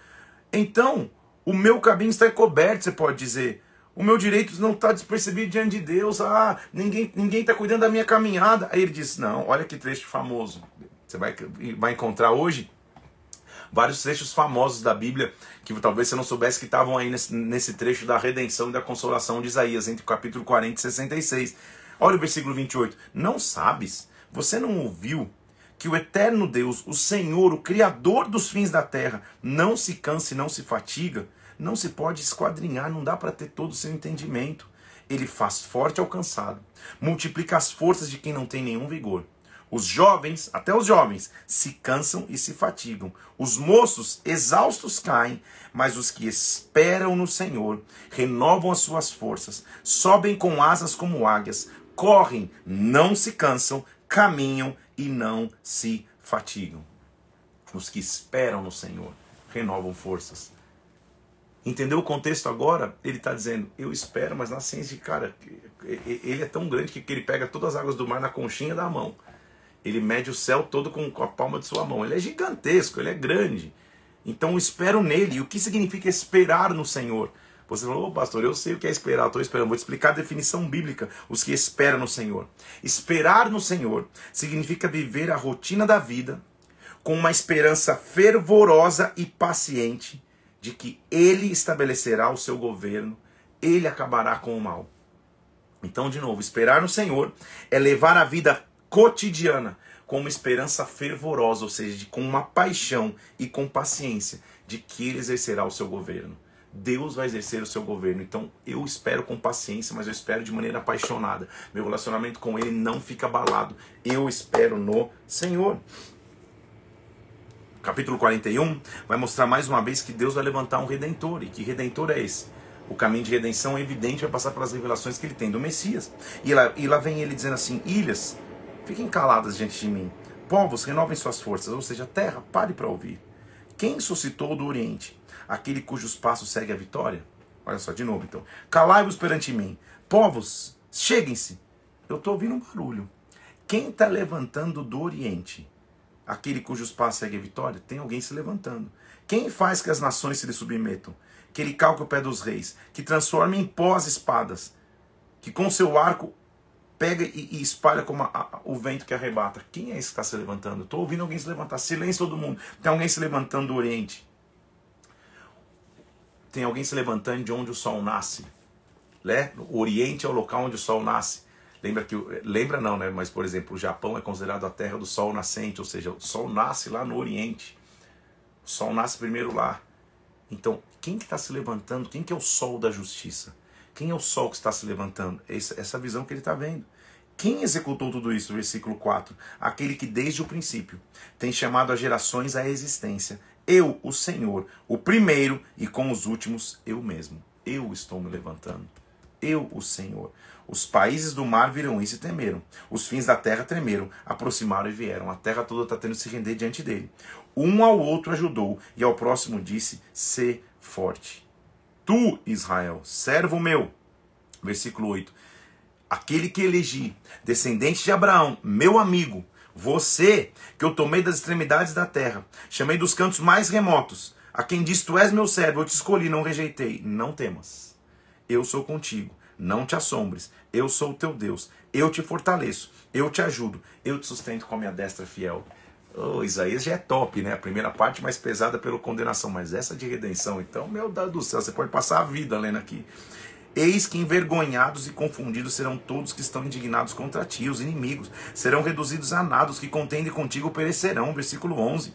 Então, o meu caminho está coberto, você pode dizer. O meu direito não está despercebido diante de Deus. Ah, ninguém ninguém está cuidando da minha caminhada. Aí ele diz: Não, olha que trecho famoso. Você vai, vai encontrar hoje vários trechos famosos da Bíblia que talvez você não soubesse que estavam aí nesse, nesse trecho da redenção e da consolação de Isaías, entre o capítulo 40 e 66. Olha o versículo 28. Não sabes? Você não ouviu que o eterno Deus, o Senhor, o Criador dos fins da terra, não se cansa e não se fatiga? Não se pode esquadrinhar, não dá para ter todo o seu entendimento. Ele faz forte ao cansado, multiplica as forças de quem não tem nenhum vigor. Os jovens, até os jovens, se cansam e se fatigam. Os moços, exaustos, caem, mas os que esperam no Senhor renovam as suas forças, sobem com asas como águias, correm, não se cansam, caminham e não se fatigam. Os que esperam no Senhor renovam forças. Entendeu o contexto agora? Ele está dizendo, eu espero, mas na ciência, cara, ele é tão grande que ele pega todas as águas do mar na conchinha da mão. Ele mede o céu todo com, a palma de sua mão. Ele é gigantesco, ele é grande. Então espero nele. E o que significa esperar no Senhor? Você falou, oh, pastor, eu sei o que é esperar, estou esperando. Vou te explicar a definição bíblica, os que esperam no Senhor. Esperar no Senhor significa viver a rotina da vida com uma esperança fervorosa e paciente de que Ele estabelecerá o seu governo, Ele acabará com o mal. Então, de novo, esperar no Senhor é levar a vida cotidiana com uma esperança fervorosa, ou seja, de, com uma paixão e com paciência de que ele exercerá o seu governo. Deus vai exercer o seu governo. Então eu espero com paciência, mas eu espero de maneira apaixonada. Meu relacionamento com Ele não fica abalado. Eu espero no Senhor. Capítulo 41 vai mostrar mais uma vez que Deus vai levantar um redentor. E que redentor é esse? O caminho de redenção é evidente, vai passar pelas revelações que ele tem do Messias. E lá, e lá vem ele dizendo assim: Ilhas, Fiquem caladas diante de mim. Povos, renovem suas forças, ou seja, terra, pare para ouvir. Quem suscitou do Oriente? Aquele cujos passos segue a vitória? Olha só, de novo então. Calai-vos perante mim. Povos, cheguem-se. Eu estou ouvindo um barulho. Quem está levantando do Oriente? Aquele cujos passos segue a vitória? Tem alguém se levantando. Quem faz que as nações se lhe submetam? Que ele calque o pé dos reis, que transforme em pó as espadas, que com seu arco pega e, e espalha como a, a, o vento que arrebata. Quem é esse que está se levantando? Estou ouvindo alguém se levantar. Silêncio todo mundo. Tem alguém se levantando do Oriente. Tem alguém se levantando de onde o sol nasce. Né? O Oriente é o local onde o sol nasce. Lembra que lembra não, né? Mas por exemplo, o Japão é considerado a terra do sol nascente, ou seja, o sol nasce lá no Oriente. O sol nasce primeiro lá. Então, quem que está se levantando? Quem que é o sol da justiça? Quem é o sol que está se levantando? Essa visão que ele está vendo. Quem executou tudo isso? Versículo 4. Aquele que desde o princípio tem chamado as gerações à existência. Eu, o Senhor, o primeiro e com os últimos, eu mesmo. Eu estou me levantando. Eu, o Senhor. Os países do mar viram isso e temeram. Os fins da terra tremeram, aproximaram e vieram. A terra toda está tendo que se render diante dele. Um ao outro ajudou, e ao próximo disse: Sê forte. Tu, Israel, servo meu. Versículo 8. Aquele que elegi, descendente de Abraão, meu amigo, você que eu tomei das extremidades da terra, chamei dos cantos mais remotos, a quem diz: Tu és meu servo, eu te escolhi, não rejeitei. Não temas, eu sou contigo, não te assombres, eu sou o teu Deus, eu te fortaleço, eu te ajudo, eu te sustento com a minha destra fiel. Oh, Isaías já é top, né? A primeira parte mais pesada pela condenação, mas essa de redenção, então, meu Deus do céu, você pode passar a vida lendo aqui. Eis que envergonhados e confundidos serão todos que estão indignados contra ti, os inimigos. Serão reduzidos a nada, os que contendem contigo perecerão. Versículo 11.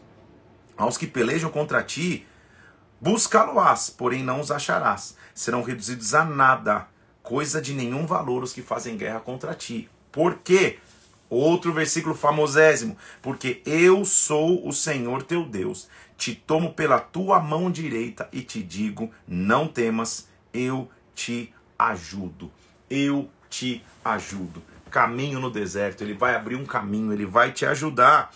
Aos que pelejam contra ti, buscá-lo-ás, porém não os acharás. Serão reduzidos a nada, coisa de nenhum valor os que fazem guerra contra ti. Por quê? Outro versículo famosésimo. Porque eu sou o Senhor teu Deus, te tomo pela tua mão direita e te digo: não temas, eu te ajudo. Eu te ajudo. Caminho no deserto, ele vai abrir um caminho, ele vai te ajudar.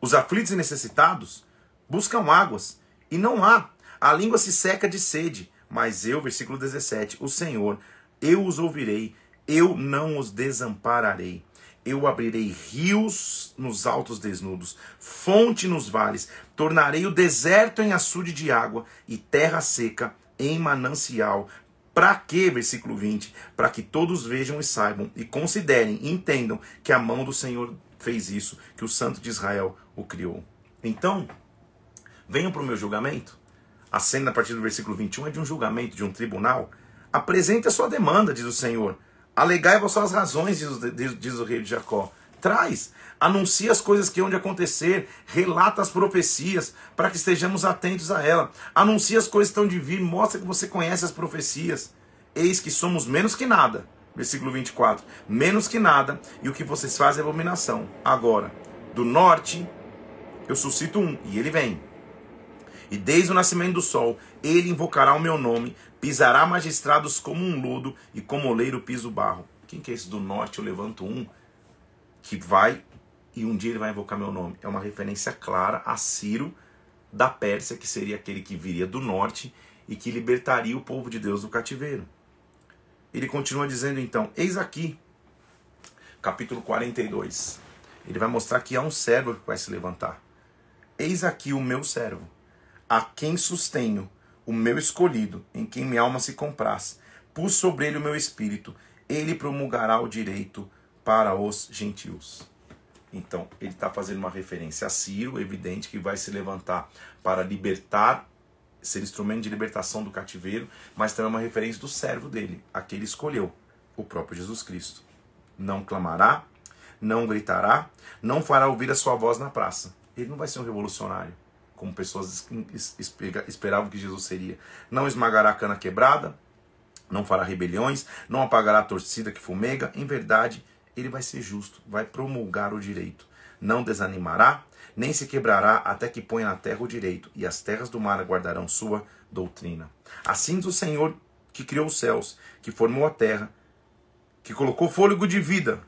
Os aflitos e necessitados buscam águas e não há. A língua se seca de sede, mas eu, versículo 17, o Senhor, eu os ouvirei eu não os desampararei. Eu abrirei rios nos altos desnudos, fonte nos vales, tornarei o deserto em açude de água e terra seca em manancial. Para quê? Versículo 20. Para que todos vejam e saibam e considerem e entendam que a mão do Senhor fez isso, que o Santo de Israel o criou. Então, venham para o meu julgamento. A cena a partir do versículo 21 é de um julgamento, de um tribunal. Apresente a sua demanda, diz o Senhor Alegai vossas razões, diz, diz o rei de Jacó. Traz, anuncia as coisas que hão de acontecer, relata as profecias, para que estejamos atentos a ela. Anuncia as coisas que estão de vir, mostra que você conhece as profecias. Eis que somos menos que nada. Versículo 24. Menos que nada, e o que vocês fazem é abominação. Agora, do norte, eu suscito um, e ele vem. E desde o nascimento do sol, ele invocará o meu nome, pisará magistrados como um lodo, e como oleiro pisa o barro. Quem que é esse do norte? Eu levanto um que vai e um dia ele vai invocar meu nome. É uma referência clara a Ciro da Pérsia, que seria aquele que viria do norte e que libertaria o povo de Deus do cativeiro. Ele continua dizendo então: Eis aqui, capítulo 42. Ele vai mostrar que há um servo que vai se levantar. Eis aqui o meu servo, a quem sustenho, o meu escolhido, em quem minha alma se compraz. Pus sobre ele o meu espírito, ele promulgará o direito para os gentios. Então, ele está fazendo uma referência a Ciro, evidente que vai se levantar para libertar, ser instrumento de libertação do cativeiro, mas também uma referência do servo dele, aquele escolheu, o próprio Jesus Cristo. Não clamará, não gritará, não fará ouvir a sua voz na praça. Ele não vai ser um revolucionário, como pessoas esperavam que Jesus seria. Não esmagará a cana quebrada, não fará rebeliões, não apagará a torcida que fumega. Em verdade, ele vai ser justo, vai promulgar o direito. Não desanimará, nem se quebrará até que ponha na terra o direito, e as terras do mar aguardarão sua doutrina. Assim diz o Senhor que criou os céus, que formou a terra, que colocou fôlego de vida.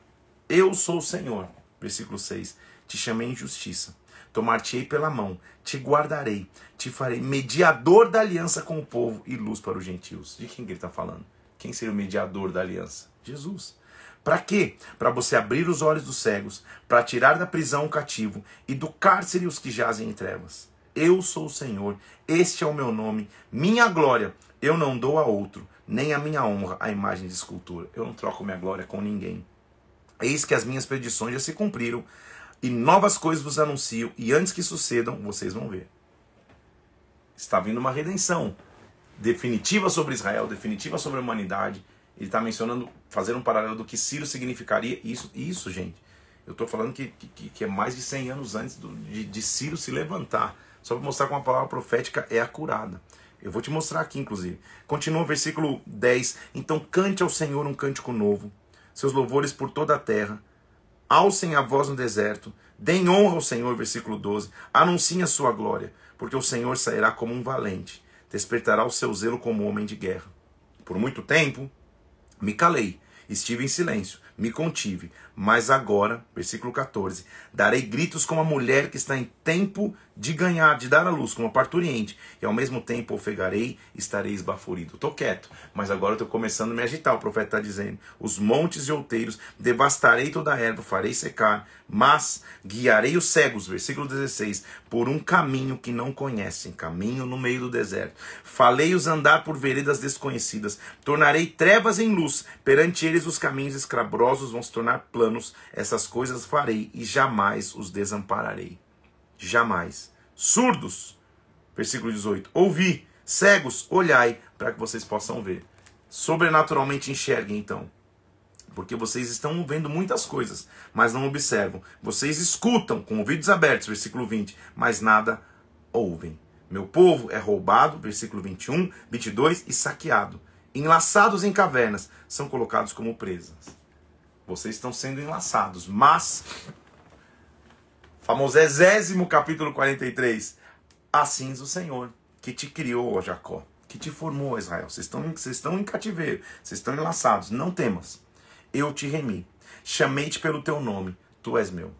Eu sou o Senhor. Versículo 6. Te chamei em justiça. Tomar-te-ei pela mão, te guardarei, te farei mediador da aliança com o povo e luz para os gentios. De quem que ele está falando? Quem seria o mediador da aliança? Jesus. Para quê? Para você abrir os olhos dos cegos, para tirar da prisão o cativo e do cárcere os que jazem em trevas. Eu sou o Senhor, este é o meu nome, minha glória eu não dou a outro, nem a minha honra a imagem de escultura. Eu não troco minha glória com ninguém. Eis que as minhas predições já se cumpriram, e novas coisas vos anuncio, e antes que sucedam, vocês vão ver. Está vindo uma redenção definitiva sobre Israel, definitiva sobre a humanidade, ele está mencionando, fazendo um paralelo do que Ciro significaria. Isso, isso gente, eu estou falando que, que, que, é mais de 100 anos antes do, de, de Ciro se levantar. Só para mostrar como a palavra profética é acurada. Eu vou te mostrar aqui, inclusive. Continua o versículo 10. Então cante ao Senhor um cântico novo, seus louvores por toda a terra. Alcem a voz no deserto, deem honra ao Senhor, versículo 12. Anunciem a sua glória, porque o Senhor sairá como um valente, despertará o seu zelo como homem de guerra. Por muito tempo, me calei, estive em silêncio, me contive, mas agora, versículo 14, darei gritos como a mulher que está em tempo de ganhar, de dar a luz, como a parturiente, e ao mesmo tempo ofegarei, estarei esbaforido. Estou quieto, mas agora estou começando a me agitar, o profeta está dizendo. Os montes e outeiros, devastarei toda a erva, farei secar, mas guiarei os cegos, versículo 16, por um caminho que não conhecem, caminho no meio do deserto. Falei-os andar por veredas desconhecidas, tornarei trevas em luz, perante eles os caminhos escabrosos vão se tornar planos, essas coisas farei e jamais os desampararei. Jamais. Surdos, versículo 18, ouvi, cegos, olhai, para que vocês possam ver. Sobrenaturalmente enxerguem então. Porque vocês estão vendo muitas coisas, mas não observam. Vocês escutam com ouvidos abertos, versículo 20, mas nada ouvem. Meu povo é roubado, versículo 21, 22, e saqueado. Enlaçados em cavernas, são colocados como presas. Vocês estão sendo enlaçados, mas famosésimo capítulo 43. Assim diz o Senhor, que te criou, ó Jacó, que te formou, Israel. Vocês estão, vocês estão em cativeiro, vocês estão enlaçados. Não temas. Eu te remi. Chamei-te pelo teu nome. Tu és meu.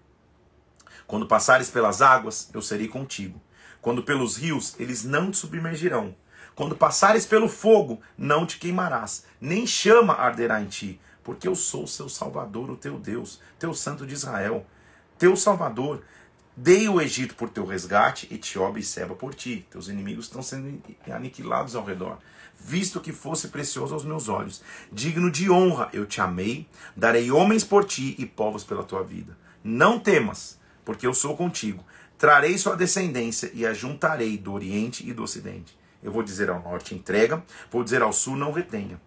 Quando passares pelas águas, eu serei contigo. Quando pelos rios, eles não te submergirão. Quando passares pelo fogo, não te queimarás, nem chama arderá em ti porque eu sou o seu Salvador, o teu Deus, teu Santo de Israel, teu Salvador. Dei o Egito por teu resgate, Etiópia e Seba por ti. Teus inimigos estão sendo aniquilados ao redor. Visto que fosse precioso aos meus olhos, digno de honra, eu te amei, darei homens por ti e povos pela tua vida. Não temas, porque eu sou contigo. Trarei sua descendência e a juntarei do Oriente e do Ocidente. Eu vou dizer ao norte: entrega, vou dizer ao sul: não retenha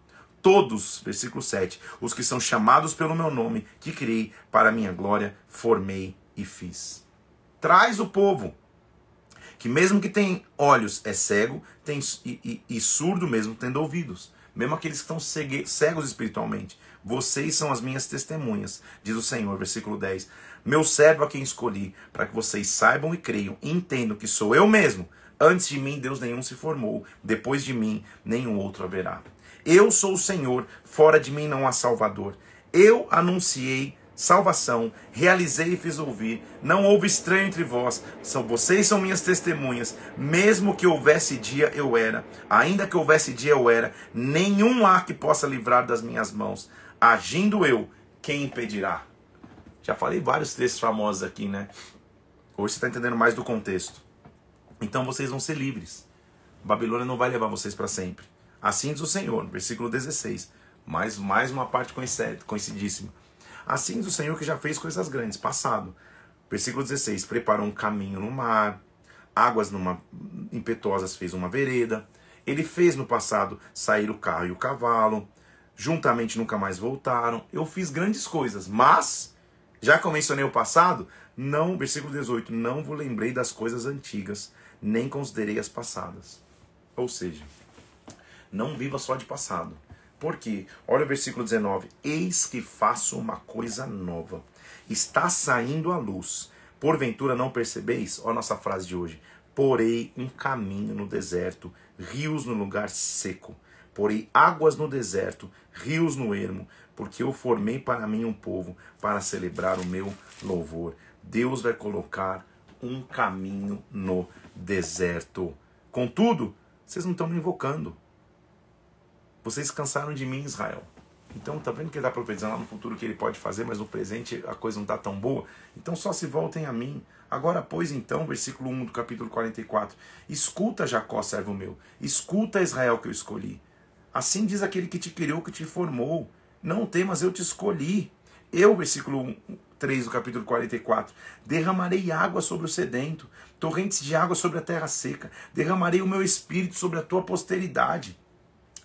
todos, versículo 7, os que são chamados pelo meu nome, que criei para minha glória, formei e fiz. Traz o povo, que mesmo que tem olhos é cego, tem, e, e, e surdo mesmo tendo ouvidos, mesmo aqueles que estão cegos espiritualmente. Vocês são as minhas testemunhas, diz o Senhor, versículo 10. Meu servo a quem escolhi, para que vocês saibam e creiam, e entendam que sou eu mesmo. Antes de mim, Deus nenhum se formou, depois de mim, nenhum outro haverá. Eu sou o Senhor, fora de mim não há Salvador. Eu anunciei salvação, realizei e fiz ouvir. Não houve estranho entre vós. São vocês são minhas testemunhas. Mesmo que houvesse dia, eu era. Ainda que houvesse dia, eu era. Nenhum há que possa livrar das minhas mãos. Agindo eu, quem impedirá? Já falei vários textos famosos aqui, né? Hoje você está entendendo mais do contexto. Então vocês vão ser livres. Babilônia não vai levar vocês para sempre. Assim diz o Senhor, versículo 16. Mais, mais uma parte conhecidíssima. Assim diz o Senhor que já fez coisas grandes, passado. Versículo 16: Preparou um caminho no mar, águas numa, impetuosas fez uma vereda. Ele fez no passado sair o carro e o cavalo. Juntamente nunca mais voltaram. Eu fiz grandes coisas, mas, já que eu mencionei o passado, não, versículo 18: Não vos lembrei das coisas antigas, nem considerei as passadas. Ou seja, não viva só de passado. Por quê? Olha o versículo 19. Eis que faço uma coisa nova. Está saindo a luz. Porventura não percebeis? Olha a nossa frase de hoje. Porei um caminho no deserto, rios no lugar seco. Porei águas no deserto, rios no ermo, porque eu formei para mim um povo para celebrar o meu louvor. Deus vai colocar um caminho no deserto. Contudo, vocês não estão me invocando. Vocês cansaram de mim, Israel. Então, tá vendo que ele está profetizando lá no futuro que ele pode fazer, mas no presente a coisa não está tão boa? Então só se voltem a mim. Agora, pois, então, versículo 1 do capítulo 44. Escuta, Jacó, servo meu. Escuta, Israel, que eu escolhi. Assim diz aquele que te criou, que te formou. Não temas, eu te escolhi. Eu, versículo 3 do capítulo 44. Derramarei água sobre o sedento, torrentes de água sobre a terra seca. Derramarei o meu espírito sobre a tua posteridade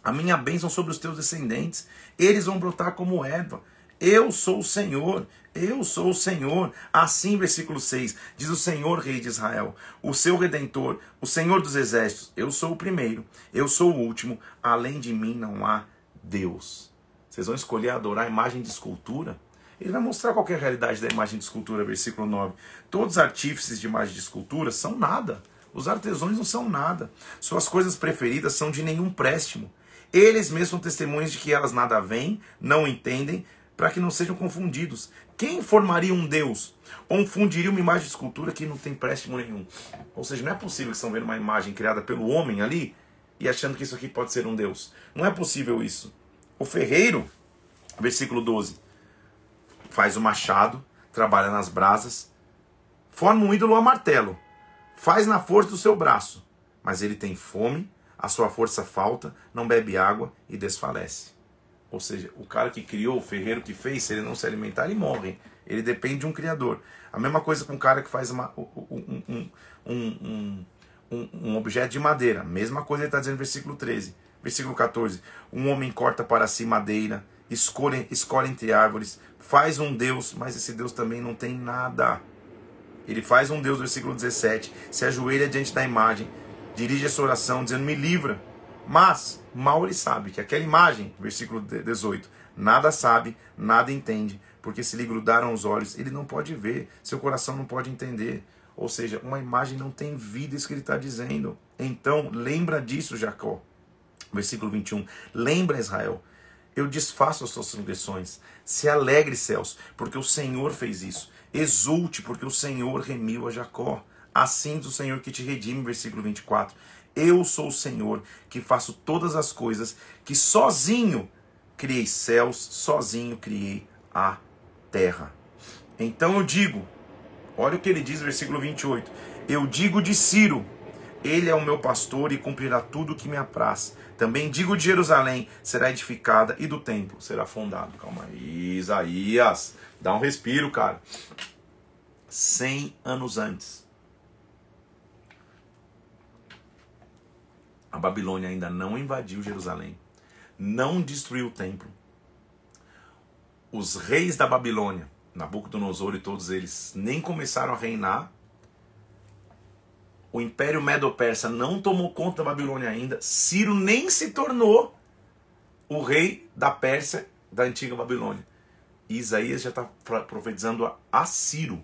a minha bênção sobre os teus descendentes, eles vão brotar como erva. Eu sou o Senhor, eu sou o Senhor. Assim, versículo 6, diz o Senhor, Rei de Israel, o seu redentor, o Senhor dos exércitos. Eu sou o primeiro, eu sou o último, além de mim não há Deus. Vocês vão escolher adorar a imagem de escultura? Ele vai mostrar qual é a realidade da imagem de escultura, versículo 9. Todos os artífices de imagem de escultura são nada. Os artesãos não são nada. Suas coisas preferidas são de nenhum préstimo. Eles mesmos são testemunhas de que elas nada veem, não entendem, para que não sejam confundidos. Quem formaria um Deus? Ou fundiria uma imagem de escultura que não tem préstimo nenhum? Ou seja, não é possível que estão vendo uma imagem criada pelo homem ali e achando que isso aqui pode ser um Deus. Não é possível isso. O ferreiro, versículo 12, faz o machado, trabalha nas brasas, forma um ídolo a martelo, faz na força do seu braço, mas ele tem fome a sua força falta, não bebe água e desfalece. Ou seja, o cara que criou, o ferreiro que fez, se ele não se alimentar, ele morre. Ele depende de um criador. A mesma coisa com o cara que faz uma, um, um, um, um, objeto de madeira. Mesma coisa ele está dizendo no versículo 13. Versículo 14. Um homem corta para si madeira, escolhe, escolhe entre árvores, faz um Deus, mas esse Deus também não tem nada. Ele faz um Deus, versículo 17, se ajoelha diante da imagem, dirige essa oração dizendo: Me livra. Mas mal ele sabe que aquela imagem, versículo 18, nada sabe, nada entende, porque se lhe grudaram os olhos, ele não pode ver, seu coração não pode entender. Ou seja, uma imagem não tem vida, isso que ele está dizendo. Então, lembra disso, Jacó. Versículo 21. Lembra, Israel, eu desfaço as suas transgressões. Se alegre, céus, porque o Senhor fez isso. Exulte, porque o Senhor remiu a Jacó. Assim diz o Senhor que te redime, versículo 24. Eu sou o Senhor que faço todas as coisas, que sozinho criei céus, sozinho criei a terra. Então eu digo, olha o que ele diz, versículo 28. Eu digo de Ciro, ele é o meu pastor e cumprirá tudo o que me apraz. Também digo de Jerusalém, será edificada e do templo será fundado. Calma aí, Isaías, dá um respiro, cara. Cem anos antes, A Babilônia ainda não invadiu Jerusalém. não destruiu o templo. Os reis da Babilônia, Nabucodonosor e todos eles, nem começaram a reinar. O Império Medo-Persa não tomou conta da Babilônia ainda. Ciro nem se tornou o rei da Pérsia da antiga Babilônia. E Isaías já está profetizando a Ciro.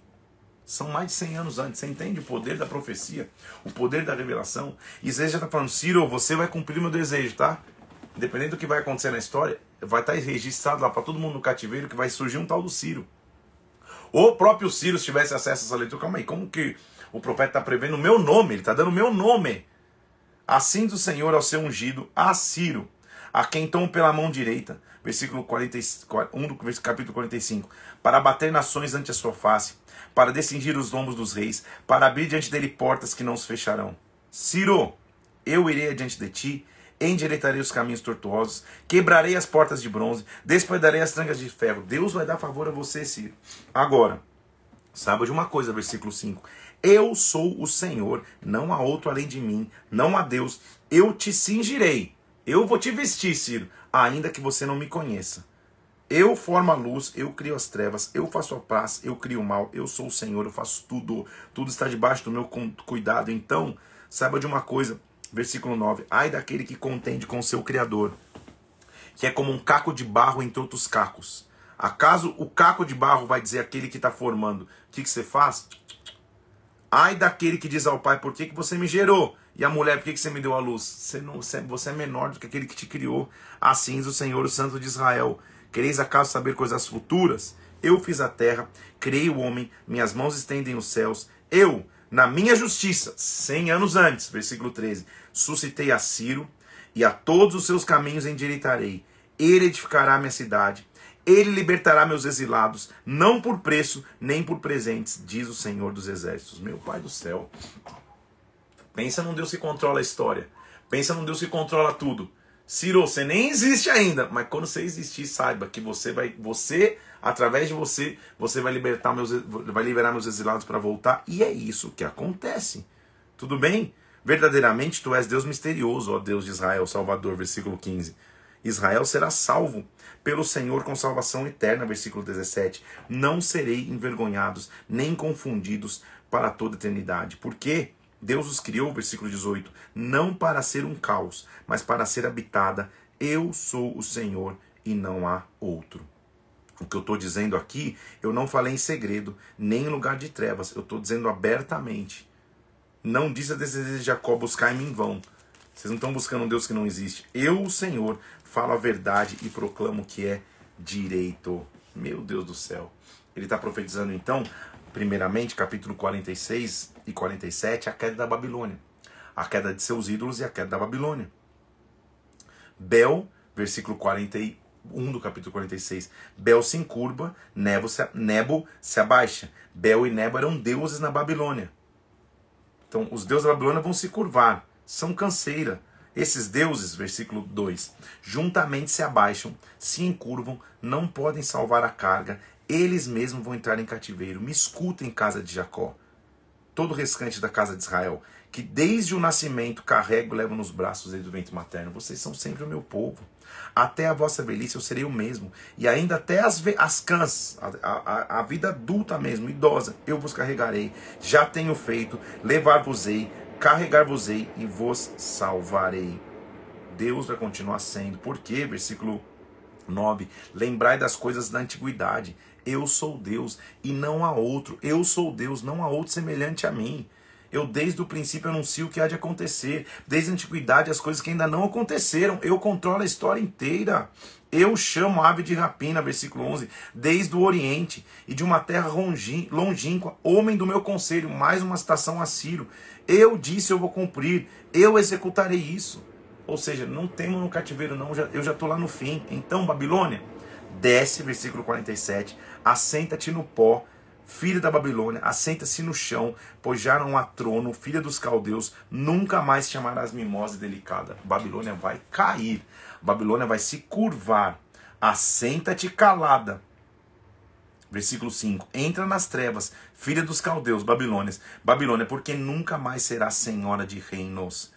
São mais de 100 anos antes. Você entende o poder da profecia? O poder da revelação? Isaías já está falando, Ciro, você vai cumprir meu desejo, tá? Independente do que vai acontecer na história, vai estar tá registrado lá para todo mundo no cativeiro que vai surgir um tal do Ciro. O próprio Ciro, se tivesse acesso a essa leitura, calma aí, como que o profeta está prevendo o meu nome? Ele está dando o meu nome. Assim do Senhor ao seu ungido, a Ciro, a quem tomo pela mão direita, versículo 40, 1 do capítulo 45, para bater nações ante a sua face, para descingir os lombos dos reis, para abrir diante dele portas que não se fecharão. Ciro, eu irei adiante de ti, endireitarei os caminhos tortuosos, quebrarei as portas de bronze, despedarei as trancas de ferro. Deus vai dar favor a você, Ciro. Agora, saiba de uma coisa, versículo 5. Eu sou o Senhor, não há outro além de mim, não há Deus. Eu te cingirei, eu vou te vestir, Ciro, ainda que você não me conheça. Eu formo a luz, eu crio as trevas, eu faço a paz, eu crio o mal, eu sou o Senhor, eu faço tudo, tudo está debaixo do meu cuidado. Então, saiba de uma coisa, versículo 9: Ai daquele que contende com o seu Criador, que é como um caco de barro entre outros cacos. Acaso o caco de barro vai dizer aquele que está formando, o que, que você faz? Ai daquele que diz ao pai, por que, que você me gerou? E a mulher, por que, que você me deu a luz? Você, não, você é menor do que aquele que te criou. Assim diz o Senhor, o Santo de Israel. Quereis acaso saber coisas futuras? Eu fiz a terra, criei o homem, minhas mãos estendem os céus. Eu, na minha justiça, cem anos antes, versículo 13, suscitei a Ciro e a todos os seus caminhos endireitarei. Ele edificará minha cidade, ele libertará meus exilados, não por preço, nem por presentes, diz o Senhor dos Exércitos. Meu Pai do céu. Pensa num Deus que controla a história. Pensa num Deus que controla tudo. Ciro, você nem existe ainda, mas quando você existir, saiba que você vai, você, através de você, você vai libertar meus, vai liberar meus exilados para voltar, e é isso que acontece. Tudo bem? Verdadeiramente tu és Deus misterioso, ó Deus de Israel, Salvador, versículo 15. Israel será salvo pelo Senhor com salvação eterna, versículo 17. Não serei envergonhados, nem confundidos para toda eternidade. Por quê? Deus os criou, versículo 18, não para ser um caos, mas para ser habitada. Eu sou o Senhor e não há outro. O que eu estou dizendo aqui, eu não falei em segredo, nem em lugar de trevas, eu estou dizendo abertamente. Não diz a descendência de Jacó buscar-me em vão. Vocês não estão buscando um Deus que não existe. Eu, o Senhor, falo a verdade e proclamo que é direito. Meu Deus do céu. Ele está profetizando então primeiramente, capítulo 46 e 47, a queda da Babilônia. A queda de seus ídolos e a queda da Babilônia. Bel, versículo 41 do capítulo 46. Bel se encurva, Nebo se, Nebo se abaixa. Bel e Nebo eram deuses na Babilônia. Então, os deuses da Babilônia vão se curvar, são canseira. Esses deuses, versículo 2, juntamente se abaixam, se encurvam, não podem salvar a carga, eles mesmos vão entrar em cativeiro. Me escutem, casa de Jacó, todo restante da casa de Israel, que desde o nascimento carrego e levo nos braços desde o ventre materno. Vocês são sempre o meu povo. Até a vossa velhice eu serei o mesmo. E ainda até as, as cãs, a, a, a vida adulta mesmo, idosa, eu vos carregarei. Já tenho feito, levar-vos-ei, carregar-vos-ei e vos salvarei. Deus vai continuar sendo. Por quê? Versículo 9. Lembrai das coisas da antiguidade. Eu sou Deus e não há outro. Eu sou Deus, não há outro semelhante a mim. Eu desde o princípio anuncio o que há de acontecer. Desde a antiguidade as coisas que ainda não aconteceram. Eu controlo a história inteira. Eu chamo a ave de rapina, versículo 11, desde o Oriente e de uma terra longínqua, homem do meu conselho, mais uma citação a Ciro. Eu disse, eu vou cumprir, eu executarei isso. Ou seja, não temo no cativeiro, não, eu já estou lá no fim. Então, Babilônia, desce, versículo 47, assenta-te no pó, filha da Babilônia, assenta-se no chão, pois já não há trono, filha dos caldeus, nunca mais chamarás mimosa e delicada. Babilônia vai cair, Babilônia vai se curvar, assenta-te calada. Versículo 5: Entra nas trevas, filha dos caldeus, Babilônias, Babilônia, porque nunca mais será senhora de reinos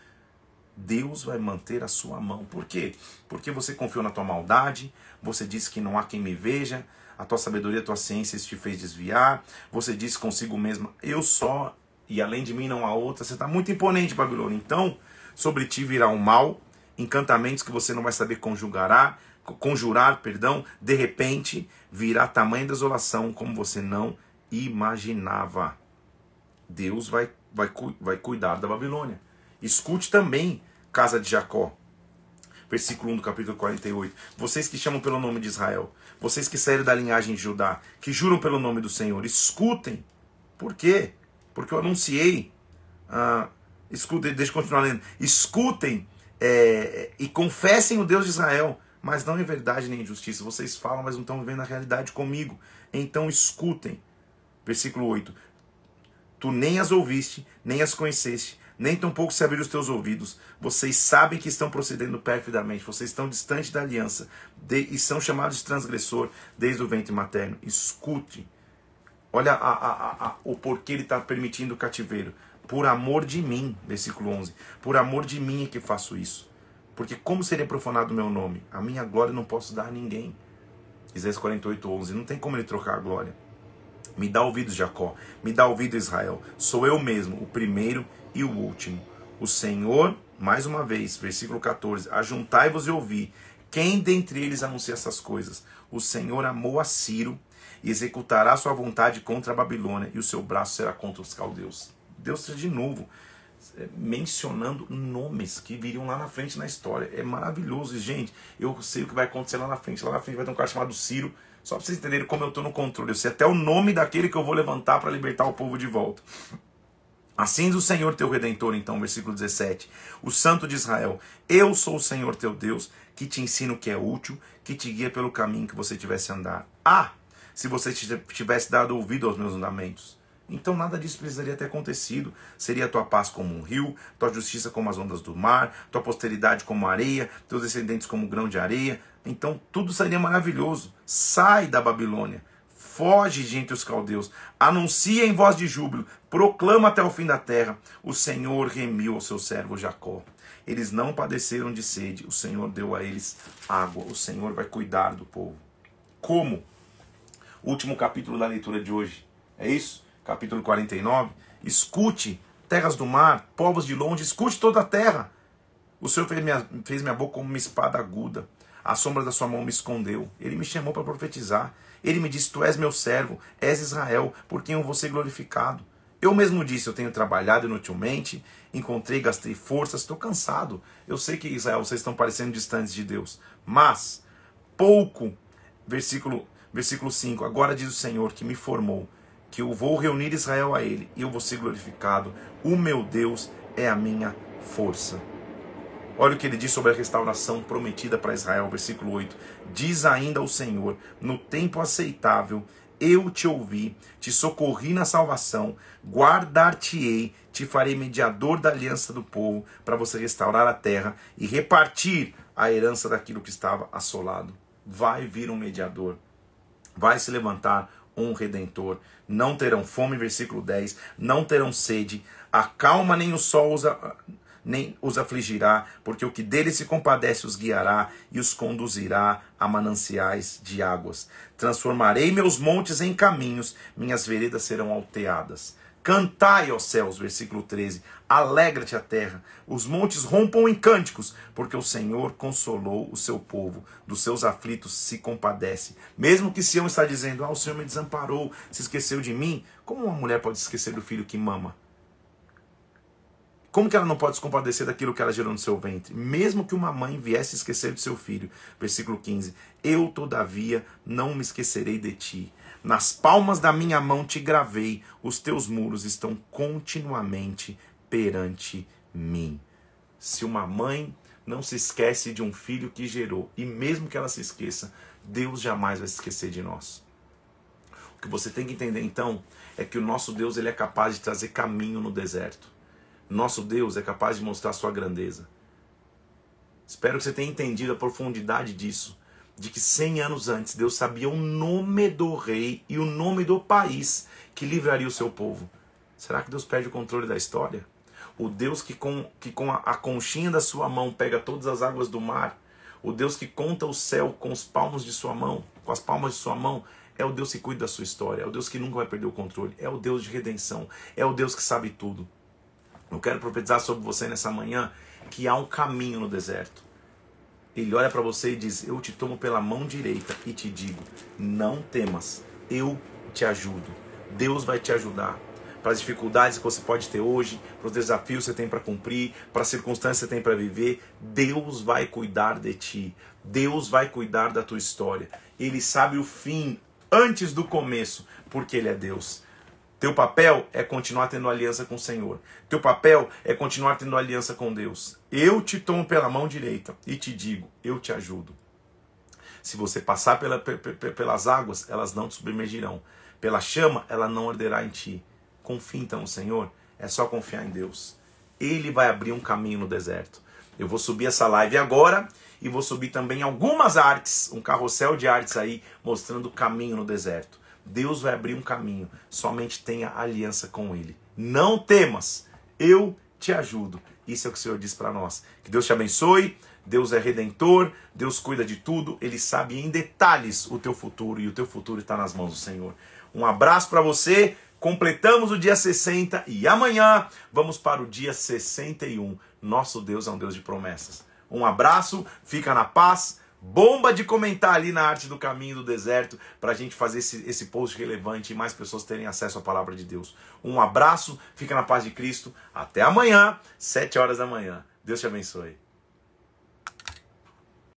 Deus vai manter a sua mão. Por quê? Porque você confiou na tua maldade, você disse que não há quem me veja, a tua sabedoria, a tua ciência te fez desviar, você disse consigo mesmo, eu só, e além de mim não há outra, você está muito imponente, Babilônia. Então, sobre ti virá um mal, encantamentos que você não vai saber conjugará, conjurar, perdão, de repente virá tamanha desolação como você não imaginava. Deus vai, vai, vai cuidar da Babilônia. Escute também, casa de Jacó. Versículo 1 do capítulo 48. Vocês que chamam pelo nome de Israel, vocês que saíram da linhagem de Judá, que juram pelo nome do Senhor, escutem. Por quê? Porque eu anunciei. Ah, escutem, deixa eu continuar lendo. Escutem é, e confessem o Deus de Israel, mas não em verdade nem em justiça. Vocês falam, mas não estão vivendo a realidade comigo. Então escutem. Versículo 8. Tu nem as ouviste, nem as conheceste, nem tampouco se abriram os teus ouvidos. Vocês sabem que estão procedendo perfidamente, vocês estão distantes da aliança de, e são chamados de transgressor desde o ventre materno. Escute. Olha a, a, a, o porquê ele está permitindo o cativeiro. Por amor de mim, versículo 11. Por amor de mim é que faço isso. Porque como seria profanado o meu nome? A minha glória não posso dar a ninguém. Isaías 48, 11. Não tem como ele trocar a glória. Me dá ouvidos, Jacó. Me dá ouvido, Israel. Sou eu mesmo, o primeiro e o último. O Senhor, mais uma vez, versículo 14: Ajuntai-vos e ouvi. Quem dentre eles anuncia essas coisas? O Senhor amou a Ciro e executará sua vontade contra a Babilônia, e o seu braço será contra os caldeus. Deus de novo é, mencionando nomes que viriam lá na frente na história. É maravilhoso. E, gente, eu sei o que vai acontecer lá na frente. Lá na frente vai ter um cara chamado Ciro. Só para vocês entenderem como eu estou no controle. Eu sei até o nome daquele que eu vou levantar para libertar o povo de volta. Assim o Senhor teu redentor, então, versículo 17, o Santo de Israel: Eu sou o Senhor teu Deus, que te ensino o que é útil, que te guia pelo caminho que você tivesse andar. Ah, se você tivesse dado ouvido aos meus mandamentos. Então nada disso precisaria ter acontecido. Seria a tua paz como um rio, tua justiça como as ondas do mar, tua posteridade como areia, teus descendentes como grão de areia. Então tudo seria maravilhoso. Sai da Babilônia foge de entre os caldeus, anuncia em voz de júbilo, proclama até o fim da terra: o Senhor remiu ao seu servo Jacó. Eles não padeceram de sede, o Senhor deu a eles água, o Senhor vai cuidar do povo. Como? Último capítulo da leitura de hoje. É isso? Capítulo 49. Escute, terras do mar, povos de longe, escute toda a terra. O Senhor fez minha, fez minha boca como uma espada aguda. A sombra da sua mão me escondeu. Ele me chamou para profetizar. Ele me disse: Tu és meu servo, és Israel, por quem eu vou ser glorificado. Eu mesmo disse: Eu tenho trabalhado inutilmente, encontrei, gastei forças, estou cansado. Eu sei que Israel, vocês estão parecendo distantes de Deus, mas pouco, versículo, versículo 5: Agora diz o Senhor que me formou, que eu vou reunir Israel a ele e eu vou ser glorificado. O meu Deus é a minha força. Olha o que ele diz sobre a restauração prometida para Israel, versículo 8. Diz ainda o Senhor: No tempo aceitável eu te ouvi, te socorri na salvação, guardar-te-ei, te farei mediador da aliança do povo, para você restaurar a terra e repartir a herança daquilo que estava assolado. Vai vir um mediador, vai se levantar um redentor. Não terão fome, versículo 10, não terão sede, a calma nem o sol os nem os afligirá, porque o que dele se compadece os guiará e os conduzirá a mananciais de águas. Transformarei meus montes em caminhos, minhas veredas serão alteadas. Cantai, ó céus, versículo 13. Alegra-te a terra, os montes rompam em cânticos, porque o Senhor consolou o seu povo, dos seus aflitos se compadece. Mesmo que Sião está dizendo: Ah, o Senhor me desamparou, se esqueceu de mim, como uma mulher pode esquecer do filho que mama? Como que ela não pode se compadecer daquilo que ela gerou no seu ventre? Mesmo que uma mãe viesse esquecer de seu filho. Versículo 15. Eu, todavia, não me esquecerei de ti. Nas palmas da minha mão te gravei, os teus muros estão continuamente perante mim. Se uma mãe não se esquece de um filho que gerou, e mesmo que ela se esqueça, Deus jamais vai se esquecer de nós. O que você tem que entender então é que o nosso Deus ele é capaz de trazer caminho no deserto. Nosso Deus é capaz de mostrar sua grandeza. Espero que você tenha entendido a profundidade disso. De que 100 anos antes Deus sabia o nome do rei e o nome do país que livraria o seu povo. Será que Deus perde o controle da história? O Deus que com, que com a, a conchinha da sua mão pega todas as águas do mar. O Deus que conta o céu com os palmos de sua mão, com as palmas de sua mão, é o Deus que cuida da sua história, é o Deus que nunca vai perder o controle, é o Deus de redenção, é o Deus que sabe tudo. Eu quero profetizar sobre você nessa manhã que há um caminho no deserto. Ele olha para você e diz: Eu te tomo pela mão direita e te digo: Não temas, eu te ajudo. Deus vai te ajudar para as dificuldades que você pode ter hoje, para os desafios que você tem para cumprir, para as circunstâncias que você tem para viver. Deus vai cuidar de ti. Deus vai cuidar da tua história. Ele sabe o fim antes do começo, porque Ele é Deus. Teu papel é continuar tendo aliança com o Senhor. Teu papel é continuar tendo aliança com Deus. Eu te tomo pela mão direita e te digo: eu te ajudo. Se você passar pela, pelas águas, elas não te submergirão. Pela chama, ela não arderá em ti. Confie então no Senhor. É só confiar em Deus. Ele vai abrir um caminho no deserto. Eu vou subir essa live agora e vou subir também algumas artes, um carrossel de artes aí, mostrando o caminho no deserto. Deus vai abrir um caminho, somente tenha aliança com Ele. Não temas, eu te ajudo. Isso é o que o Senhor diz para nós. Que Deus te abençoe, Deus é redentor, Deus cuida de tudo, Ele sabe em detalhes o teu futuro e o teu futuro está nas mãos do Senhor. Um abraço para você, completamos o dia 60 e amanhã vamos para o dia 61. Nosso Deus é um Deus de promessas. Um abraço, fica na paz. Bomba de comentar ali na arte do caminho do deserto para a gente fazer esse, esse post relevante e mais pessoas terem acesso à palavra de Deus. Um abraço, fica na paz de Cristo. Até amanhã, 7 horas da manhã. Deus te abençoe.